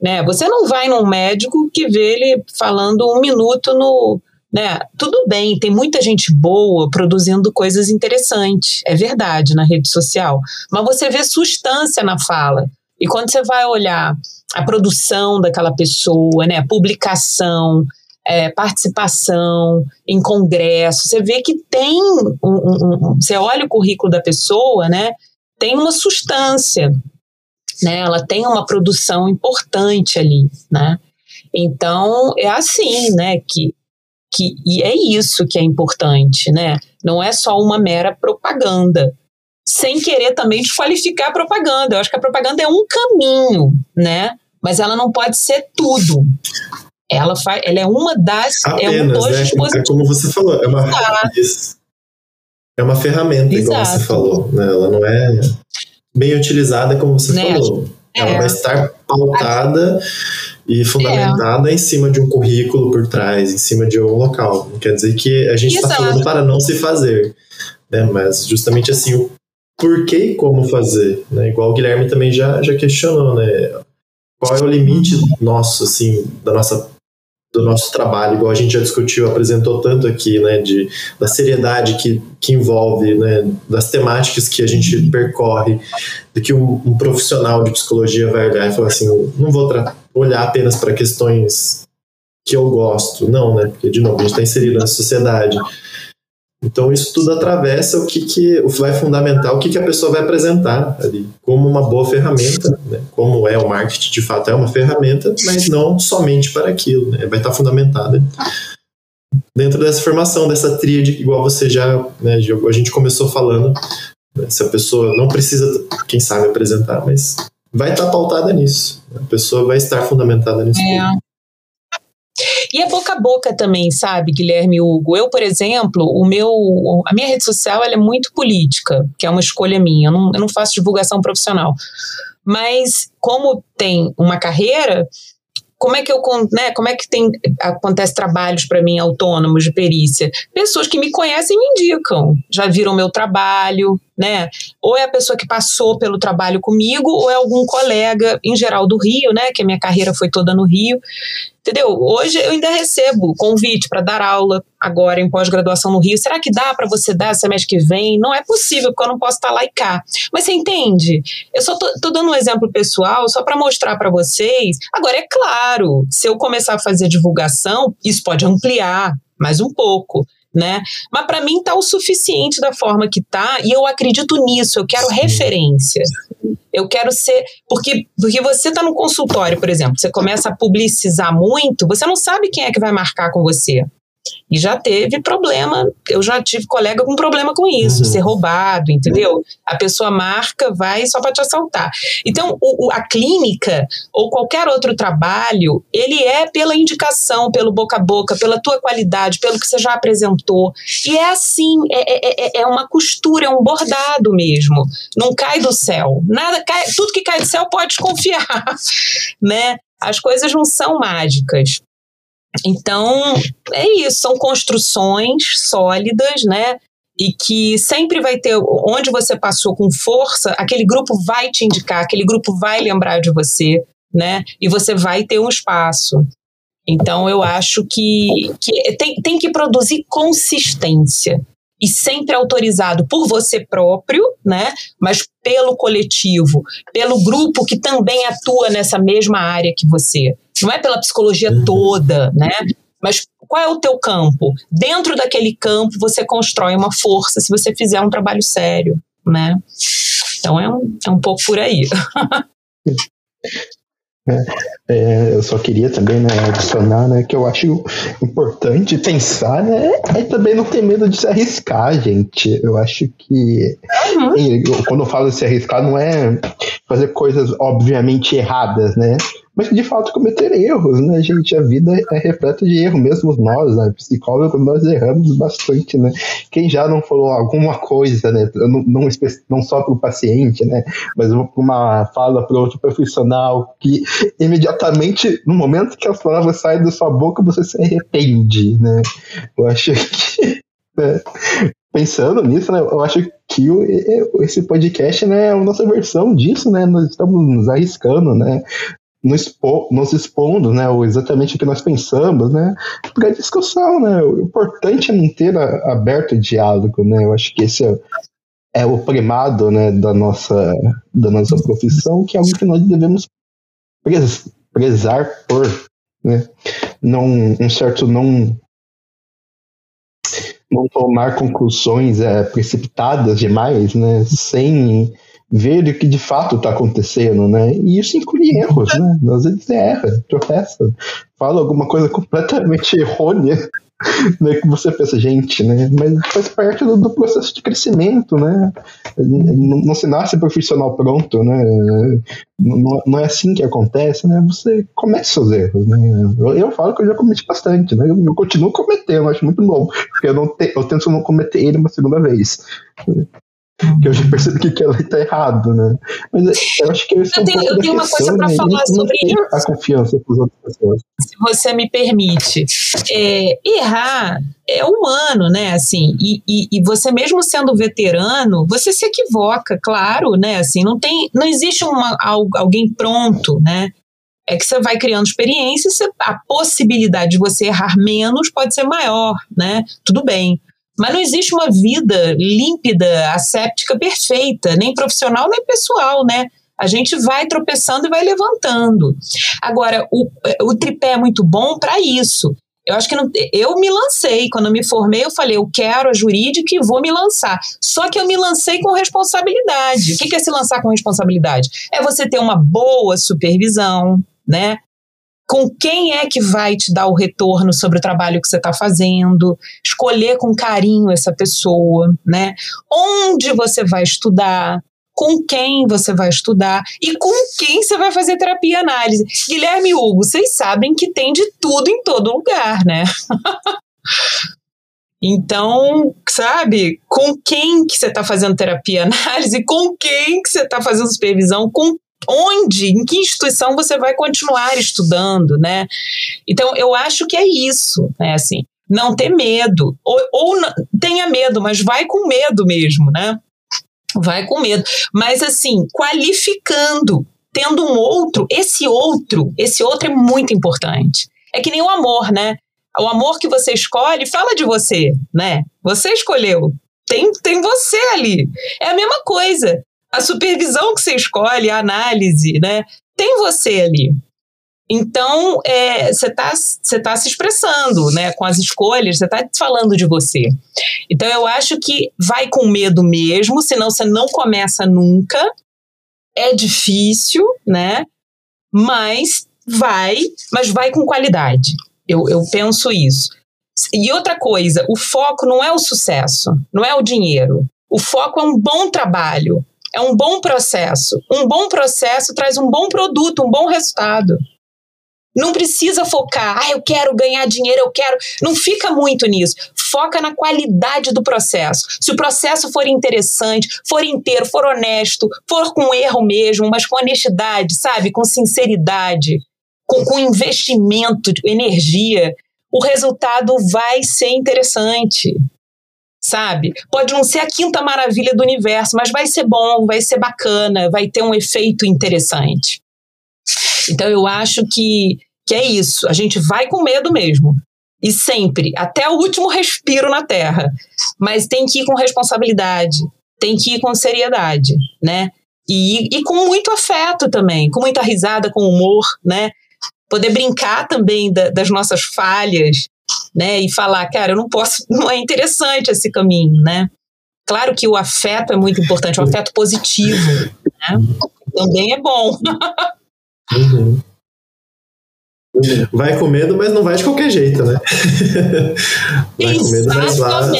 Né? Você não vai num médico que vê ele falando um minuto no. Né? Tudo bem, tem muita gente boa produzindo coisas interessantes, é verdade, na rede social, mas você vê substância na fala. E quando você vai olhar a produção daquela pessoa, né, publicação, é, participação em congresso, você vê que tem um, um, um, você olha o currículo da pessoa, né, tem uma substância, né? Ela tem uma produção importante ali, né? Então é assim, né? Que, que e é isso que é importante, né? Não é só uma mera propaganda, sem querer também desqualificar a propaganda. Eu acho que a propaganda é um caminho, né? Mas ela não pode ser tudo. Ela, faz, ela é uma das. Apenas, é um dos né? dispositivos. É como você falou, é uma, é uma ferramenta, igual Exato. você falou. Né? Ela não é bem utilizada, como você Né? falou. Ela É. vai estar pautada e fundamentada em cima de um currículo por trás, em cima de um local. Não quer dizer que a gente está falando para não se fazer, né? mas justamente assim, o porquê e como fazer. Né? Igual o Guilherme também já, já questionou, né? Qual é o limite nosso, assim, da nossa do nosso trabalho, igual a gente já discutiu, apresentou tanto aqui, né, de, da seriedade que, que envolve, né, das temáticas que a gente percorre, de que um, um profissional de psicologia vai olhar e falar assim, não vou olhar apenas para questões que eu gosto, não, né, porque, de novo, a gente está inserido na sociedade. Então, isso tudo atravessa o que, que vai fundamentar o que, que a pessoa vai apresentar ali, como uma boa ferramenta, né? como é o marketing, de fato, é uma ferramenta, mas não somente para aquilo, né? vai estar fundamentada dentro dessa formação, dessa tríade, igual você já, né, a gente começou falando, né? se a pessoa não precisa, quem sabe, apresentar, mas vai estar pautada nisso, a pessoa vai estar fundamentada nisso. É. E é boca a boca também, sabe, Guilherme Hugo? Eu, por exemplo, o meu, a minha rede social ela é muito política, que é uma escolha minha. Eu não, eu não faço divulgação profissional. Mas como tem uma carreira, como é que eu, né, como é que tem acontece trabalhos para mim autônomos de perícia? Pessoas que me conhecem me indicam, já viram meu trabalho, né? Ou é a pessoa que passou pelo trabalho comigo, ou é algum colega, em geral do Rio, né? Que a minha carreira foi toda no Rio. Entendeu? Hoje eu ainda recebo convite para dar aula agora em pós-graduação no Rio. Será que dá para você dar semestre que vem? Não é possível, porque eu não posso estar lá e cá. Mas você entende? Eu só tô, tô dando um exemplo pessoal só para mostrar para vocês. Agora, é claro, se eu começar a fazer divulgação, isso pode ampliar mais um pouco. Né? Mas para mim tá o suficiente da forma que tá, e eu acredito nisso, eu quero referência. Eu quero ser. Porque, porque você está no consultório, por exemplo, você começa a publicizar muito, você não sabe quem é que vai marcar com você. E já teve problema, eu já tive colega com problema com isso, Uhum. ser roubado, entendeu? A pessoa marca, vai só para te assaltar. Então, o- a clínica ou qualquer outro trabalho, ele é pela indicação, pelo boca a boca, pela tua qualidade, pelo que você já apresentou. E é assim, é, é- é- é uma costura, é um bordado mesmo. Não cai do céu. Nada cai, tudo que cai do céu pode desconfiar, né? As coisas não são mágicas. Então, é isso, são construções sólidas, né? E que sempre vai ter, onde você passou com força, aquele grupo vai te indicar, aquele grupo vai lembrar de você, né? E você vai ter um espaço. Então, eu acho que, que tem, tem que produzir consistência e sempre autorizado por você próprio, né? Mas pelo coletivo, pelo grupo que também atua nessa mesma área que você. Não é pela psicologia Uhum. toda, né? Mas qual é o teu campo? Dentro daquele campo você constrói uma força se você fizer um trabalho sério, né? Então é um, é um pouco por aí. É, eu só queria também né, adicionar né, que eu acho importante pensar né, é também não ter medo de se arriscar, gente. Eu acho que Uhum. quando eu falo de se arriscar não é fazer coisas obviamente erradas, né? Mas de fato cometer erros, né, gente? A vida é repleta de erro, mesmo nós, né? Psicólogos, nós erramos bastante, né? Quem já não falou alguma coisa, né? Não, não, não só para o paciente, né? Mas uma fala para outro profissional que imediatamente, no momento que as palavras saem da sua boca, você se arrepende, né? Eu acho que. né, Pensando nisso, né, eu acho que esse podcast né, é a nossa versão disso, né? Nós estamos nos arriscando, né? Nos, expo- nos expondo, né? o- Exatamente o que nós pensamos, né? Para discussão, né? O importante é manter a- aberto o diálogo, né? Eu acho que esse é, é o primado, né? Da nossa, da nossa profissão, que é algo que nós devemos pres- prezar por, né? Não, um certo não não tomar conclusões é, precipitadas demais, né? Sem ver o que de fato está acontecendo, né? E isso inclui erros, né? Às vezes erra, tropeça, fala alguma coisa completamente errônea né, que você pensa, gente, né? Mas faz parte do, do processo de crescimento, né? Não, não, se nasce profissional pronto, né? Não, não, é assim que acontece, né? Você comete seus erros, né? Eu, eu falo que eu já cometi bastante, né? Eu, eu continuo cometendo, acho muito bom, porque eu, não te, eu tento não cometer ele uma segunda vez que eu já percebi que aquilo está errado, né? Mas eu acho que eu tenho, eu tenho uma coisa para né? falar sobre isso. A confiança com as outras pessoas. Se você me permite, é, errar é humano, né? Assim, e, e, e, você mesmo sendo veterano, você se equivoca, claro, né? Assim, não tem, não existe uma, alguém pronto, né? É que você vai criando experiência, a possibilidade de você errar menos pode ser maior, né? Tudo bem. Mas não existe uma vida límpida, asséptica, perfeita, nem profissional, nem pessoal, né? A gente vai tropeçando e vai levantando. Agora, o, o tripé é muito bom para isso. Eu acho que não, eu me lancei. Quando me formei, eu falei, eu quero a jurídica e vou me lançar. Só que eu me lancei com responsabilidade. O que é se lançar com responsabilidade? É você ter uma boa supervisão, né? Com quem é que vai te dar o retorno sobre o trabalho que você está fazendo, escolher com carinho essa pessoa, né? Onde você vai estudar, com quem você vai estudar e com quem você vai fazer terapia e análise. Guilherme e Hugo, vocês sabem que tem de tudo em todo lugar, né? Então, sabe, com quem que você está fazendo terapia análise, com quem que você está fazendo supervisão, com onde, em que instituição você vai continuar estudando, né? Então, eu acho que é isso, né? Assim, não ter medo. Ou, ou tenha medo, mas vai com medo mesmo, né? Vai com medo. Mas, assim, qualificando, tendo um outro, esse outro, esse outro é muito importante. É que nem o amor, né? O amor que você escolhe fala de você, né? Você escolheu. Tem, tem você ali. É a mesma coisa a supervisão que você escolhe, a análise, né? Tem você ali. Então, é, você está você tá se expressando né, com as escolhas, você está falando de você. Então, eu acho que vai com medo mesmo, senão você não começa nunca. É difícil, né? Mas vai, mas vai com qualidade. Eu, eu penso isso. E outra coisa, o foco não é o sucesso, não é o dinheiro. O foco é um bom trabalho, é um bom processo. Um bom processo traz um bom produto, um bom resultado. Não precisa focar, ah, eu quero ganhar dinheiro, eu quero. Não fica muito nisso. Foca na qualidade do processo. Se o processo for interessante, for inteiro, for honesto, for com erro mesmo, mas com honestidade, sabe? Com sinceridade, com, com investimento, energia, o resultado vai ser interessante sabe? Pode não ser a quinta maravilha do universo, mas vai ser bom, vai ser bacana, vai ter um efeito interessante. Então eu acho que, que é isso. A gente vai com medo mesmo. E sempre, até o último respiro na Terra. Mas tem que ir com responsabilidade, tem que ir com seriedade, né? E, e com muito afeto também, com muita risada, com humor, né? Poder brincar também da, das nossas falhas, né? E falar, cara, eu não posso, não é interessante esse caminho, né? Claro que o afeto é muito importante, o afeto positivo, né? Também é bom. Uhum. Vai com medo, mas não vai de qualquer jeito, né? vai Exatamente. com medo, mas vai.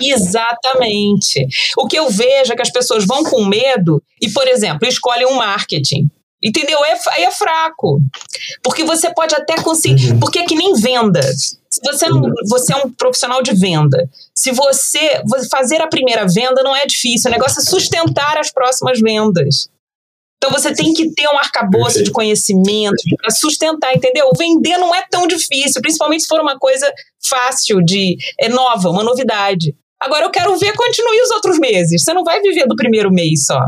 Exatamente. O que eu vejo é que as pessoas vão com medo e, por exemplo, escolhem um marketing. Entendeu? Aí é, é, fraco. Porque você pode até conseguir. Uhum. Porque é que nem venda. Se você, não, você é um profissional de venda. Se você fazer a primeira venda não é difícil. O negócio é sustentar as próximas vendas. Então você tem que ter um arcabouço de conhecimento para sustentar, entendeu? Vender não é tão difícil, principalmente se for uma coisa fácil de é nova, uma novidade. Agora eu quero ver continue os outros meses. Você não vai viver do primeiro mês só.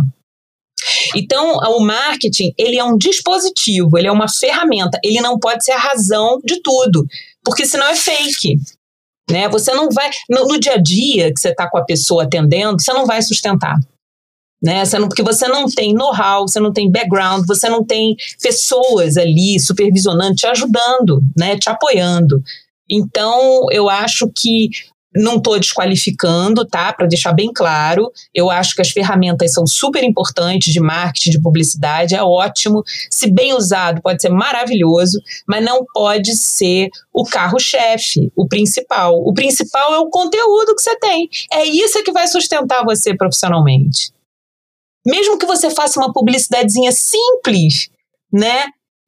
Então, o marketing, ele é um dispositivo, ele é uma ferramenta, ele não pode ser a razão de tudo, porque senão é fake. Né? Você não vai, no, no dia a dia que você está com a pessoa atendendo, você não vai sustentar. Né? Você não, porque você não tem know-how, você não tem background, você não tem pessoas ali supervisionando, te ajudando, né? te apoiando. Então, eu acho que não estou desqualificando, tá? Para deixar bem claro, eu acho que as ferramentas são super importantes de marketing, de publicidade, é ótimo. Se bem usado, pode ser maravilhoso, mas não pode ser o carro-chefe, o principal. O principal é o conteúdo que você tem. É isso que vai sustentar você profissionalmente. Mesmo que você faça uma publicidadezinha simples, né?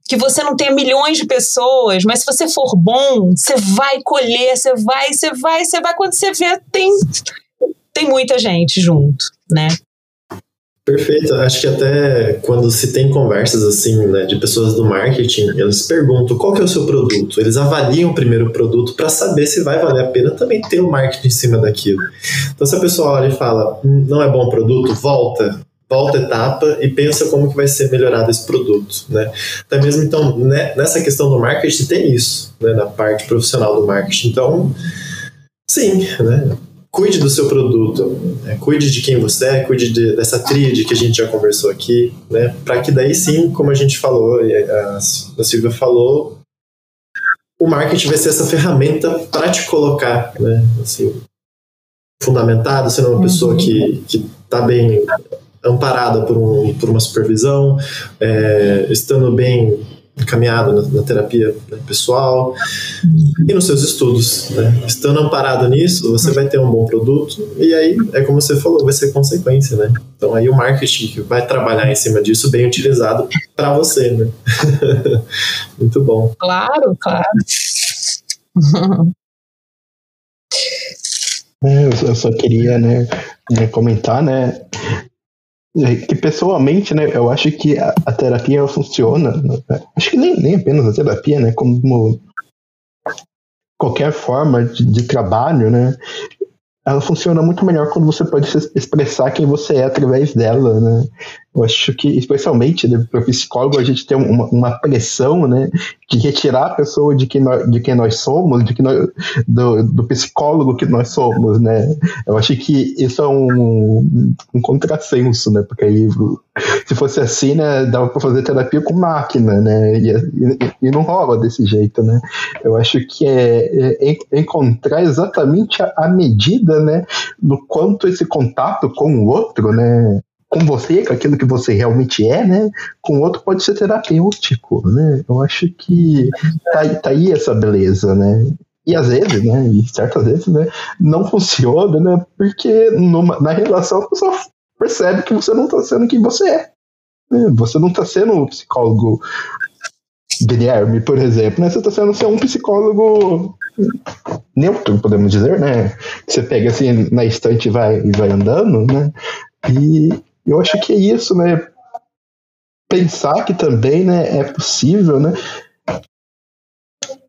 Que você não tenha milhões de pessoas, mas se você for bom, você vai colher, você vai, você vai, você vai, quando você vê, tem, tem muita gente junto, né? Perfeito. Acho que até quando se tem conversas assim, né, de pessoas do marketing, eles perguntam qual que é o seu produto. Eles avaliam o primeiro produto para saber se vai valer a pena também ter o marketing em cima daquilo. Então, se a pessoa olha e fala, hum, não é bom produto, volta volta etapa e pensa como que vai ser melhorado esse produto, né? Até mesmo então né, nessa questão do marketing tem isso, né, na parte profissional do marketing. Então, sim, né? Cuide do seu produto, né, cuide de quem você é, cuide de, dessa tríade que a gente já conversou aqui, né? Para que daí sim, como a gente falou, e a, a Silvia falou, o marketing vai ser essa ferramenta para te colocar, né? Assim, fundamentado, sendo uma pessoa que que está bem amparada por, um, por uma supervisão, é, estando bem encaminhado na, na terapia né, pessoal e nos seus estudos. Né? Estando amparado nisso, você vai ter um bom produto e aí, é como você falou, vai ser consequência, né? Então aí o marketing vai trabalhar em cima disso bem utilizado para você, né? Muito bom. Claro, claro. É, eu só queria, né, né comentar, né, que pessoalmente, né, eu acho que a, a terapia funciona, né, acho que nem, nem apenas a terapia, né, como qualquer forma de, de trabalho, né, ela funciona muito melhor quando você pode expressar quem você é através dela, né? Eu acho que, especialmente né, para o psicólogo, a gente tem uma, uma, pressão, né, de retirar a pessoa de quem nós, de quem nós somos, de que nós, do, do psicólogo que nós somos, né? Eu acho que isso é um, um contrassenso, né? Porque aí, se fosse assim, né, dava para fazer terapia com máquina, né? E, e, e, não rola desse jeito, né? Eu acho que é, é, é encontrar exatamente a, a medida, né, no quanto esse contato com o outro, né, com você, com aquilo que você realmente é, né? Com o outro pode ser terapêutico, né? Eu acho que tá, tá aí essa beleza, né? E às vezes, né? E certas vezes, né? Não funciona, né? Porque numa, na relação a pessoa percebe que você não tá sendo quem você é. Né? Você não tá sendo um psicólogo Guilherme, por exemplo, né? Você tá sendo ser um psicólogo neutro, podemos dizer, né? Você pega assim na estante e vai, e vai andando, né? E, eu acho que é isso, né? Pensar que também né, é possível, né?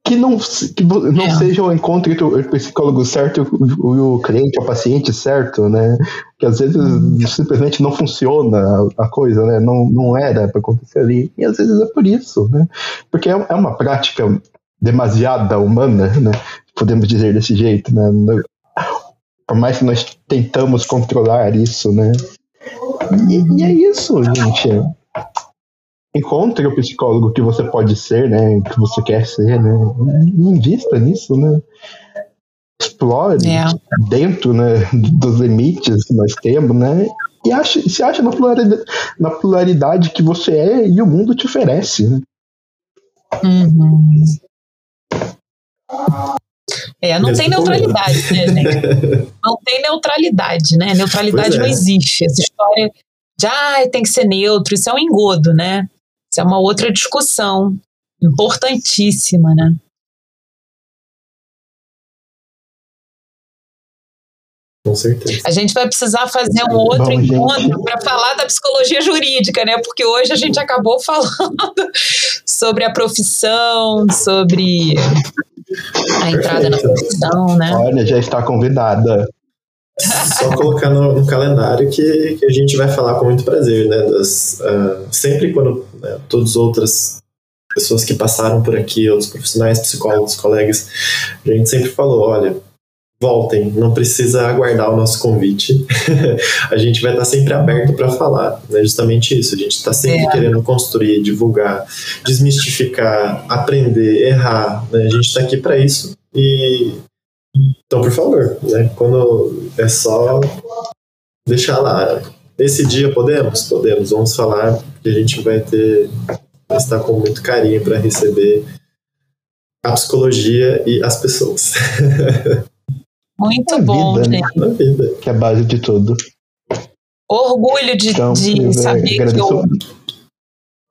Que não, que não é. seja o encontro entre o psicólogo certo e o, o cliente, o paciente certo, né? Que às vezes hum. simplesmente não funciona a, a coisa, né? Não, não era para acontecer ali. E às vezes é por isso, né? Porque é, é uma prática demasiada humana, né? Podemos dizer desse jeito, né? Por mais que nós tentamos controlar isso, né? E, e é isso, gente. Encontre o psicólogo que você pode ser, né? Que você quer ser, né? Invista nisso, né? Explore é. dentro né, dos limites que nós temos, né? E ache, se acha na pluralidade, na pluralidade que você é e o mundo te oferece, né? Uhum. É, não tem neutralidade, né, Não tem neutralidade, né? Neutralidade é. não existe. Essa história de ah, tem que ser neutro, isso é um engodo, né? Isso é uma outra discussão importantíssima, né? Com certeza. A gente vai precisar fazer um outro Bom, encontro para falar da psicologia jurídica, né? Porque hoje a gente acabou falando sobre a profissão, sobre a entrada na profissão, né? Olha, já está convidada. Só colocar no, no, calendário que, que a gente vai falar com muito prazer, né? Das, uh, sempre quando né, todas as outras pessoas que passaram por aqui, outros profissionais, psicólogos, colegas, a gente sempre falou, olha, voltem, não precisa aguardar o nosso convite. a gente vai estar sempre aberto para falar, né? Justamente isso. A gente está sempre é. querendo construir, divulgar, desmistificar, aprender, errar. Né? A gente está aqui para isso e Então, por favor, né? Quando é só deixar lá. Esse dia podemos? Podemos. Vamos falar que a gente vai ter. Vai estar com muito carinho para receber a psicologia e as pessoas. Muito bom, vida, né? gente. vida. Que é a base de tudo. Orgulho de, Então, de saber que eu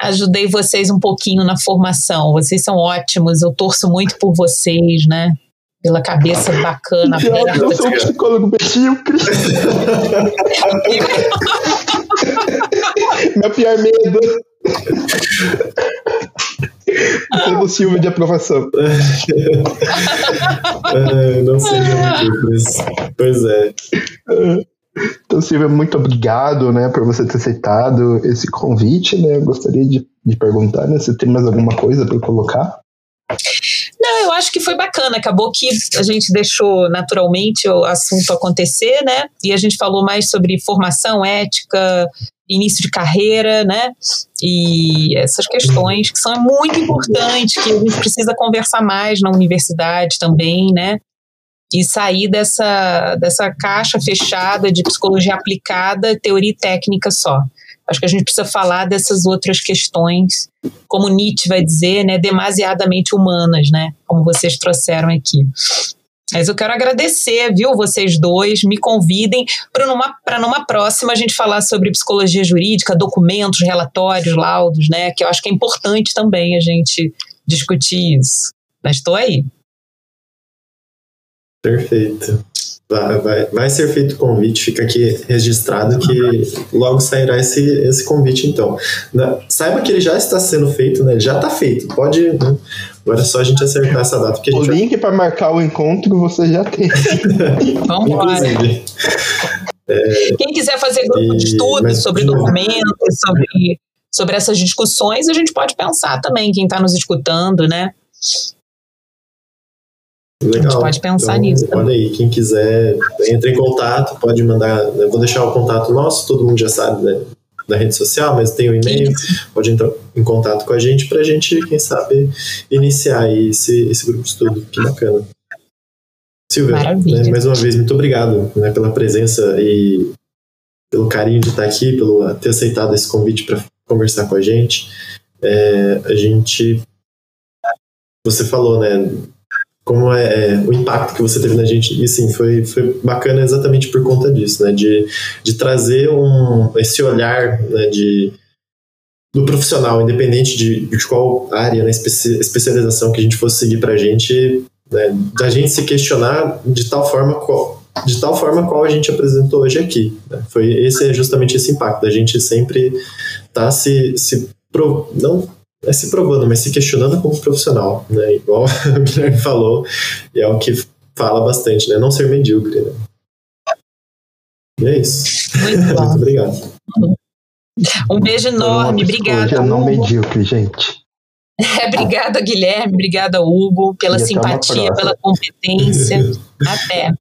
ajudei vocês um pouquinho na formação. Vocês são ótimos, eu torço muito por vocês, né? Pela cabeça bacana, aberta. eu sou um psicólogo medíocre. Meu pior medo. Sendo Silvio de aprovação. É, não seja medíocres. Pois é. Então, Silvia, muito obrigado, né, por você ter aceitado esse convite, né? Eu gostaria de, de perguntar, né, se tem mais alguma coisa para colocar. Não, eu acho que foi bacana. Acabou que a gente deixou naturalmente o assunto acontecer, né? E a gente falou mais sobre formação, ética, início de carreira, né? E essas questões que são muito importantes, que a gente precisa conversar mais na universidade também, né? E sair dessa, dessa caixa fechada de psicologia aplicada, teoria e técnica só. Acho que a gente precisa falar dessas outras questões, como Nietzsche vai dizer, né, demasiadamente humanas, né, como vocês trouxeram aqui. Mas eu quero agradecer, viu, vocês dois, me convidem para numa, numa próxima a gente falar sobre psicologia jurídica, documentos, relatórios, laudos, né, que eu acho que é importante também a gente discutir isso. Mas estou aí. Perfeito. Vai, vai, vai ser feito o convite, fica aqui registrado que logo sairá esse, esse convite, então. Na, saiba que ele já está sendo feito, né? Ele já está feito. Pode. Né? Agora é só a gente acertar essa data. O link para marcar o encontro você já tem. Vamos lá. Quem quiser fazer grupo de E- estudo mas, sobre de documentos, sobre, sobre essas discussões, a gente pode pensar também, quem está nos escutando, né? Legal. A gente pode pensar Então, nisso Olha aí, quem quiser, entre em contato, pode mandar. Eu vou deixar o contato nosso, todo mundo já sabe, né? Da rede social, mas tem o e-mail, pode entrar em contato com a gente para a gente, quem sabe, iniciar aí esse, esse grupo de estudo. Que bacana. Silvia, né, mais uma vez, muito obrigado né, pela presença e pelo carinho de estar aqui, pelo ter aceitado esse convite para conversar com a gente. É, a gente. Você falou, né? Como é, é, o impacto que você teve na gente, e sim, foi, foi bacana exatamente por conta disso, né? De, de trazer um, esse olhar né, de, do profissional, independente de, de qual área, né, especi- especialização que a gente fosse seguir para a gente, né, da gente se questionar de tal forma qual, de tal forma qual a gente apresentou hoje aqui. né? Foi esse é justamente esse impacto da gente sempre tá se, se pro- não é se provando, mas se questionando como profissional, né? Igual o Guilherme falou, e é o que fala bastante, né? Não ser medíocre, né? E é isso. Muito Muito obrigado. Um beijo enorme, obrigada. Psicologia não Hugo. medíocre, gente. obrigada, Guilherme, obrigada, Hugo, pela E simpatia, pela competência. Até.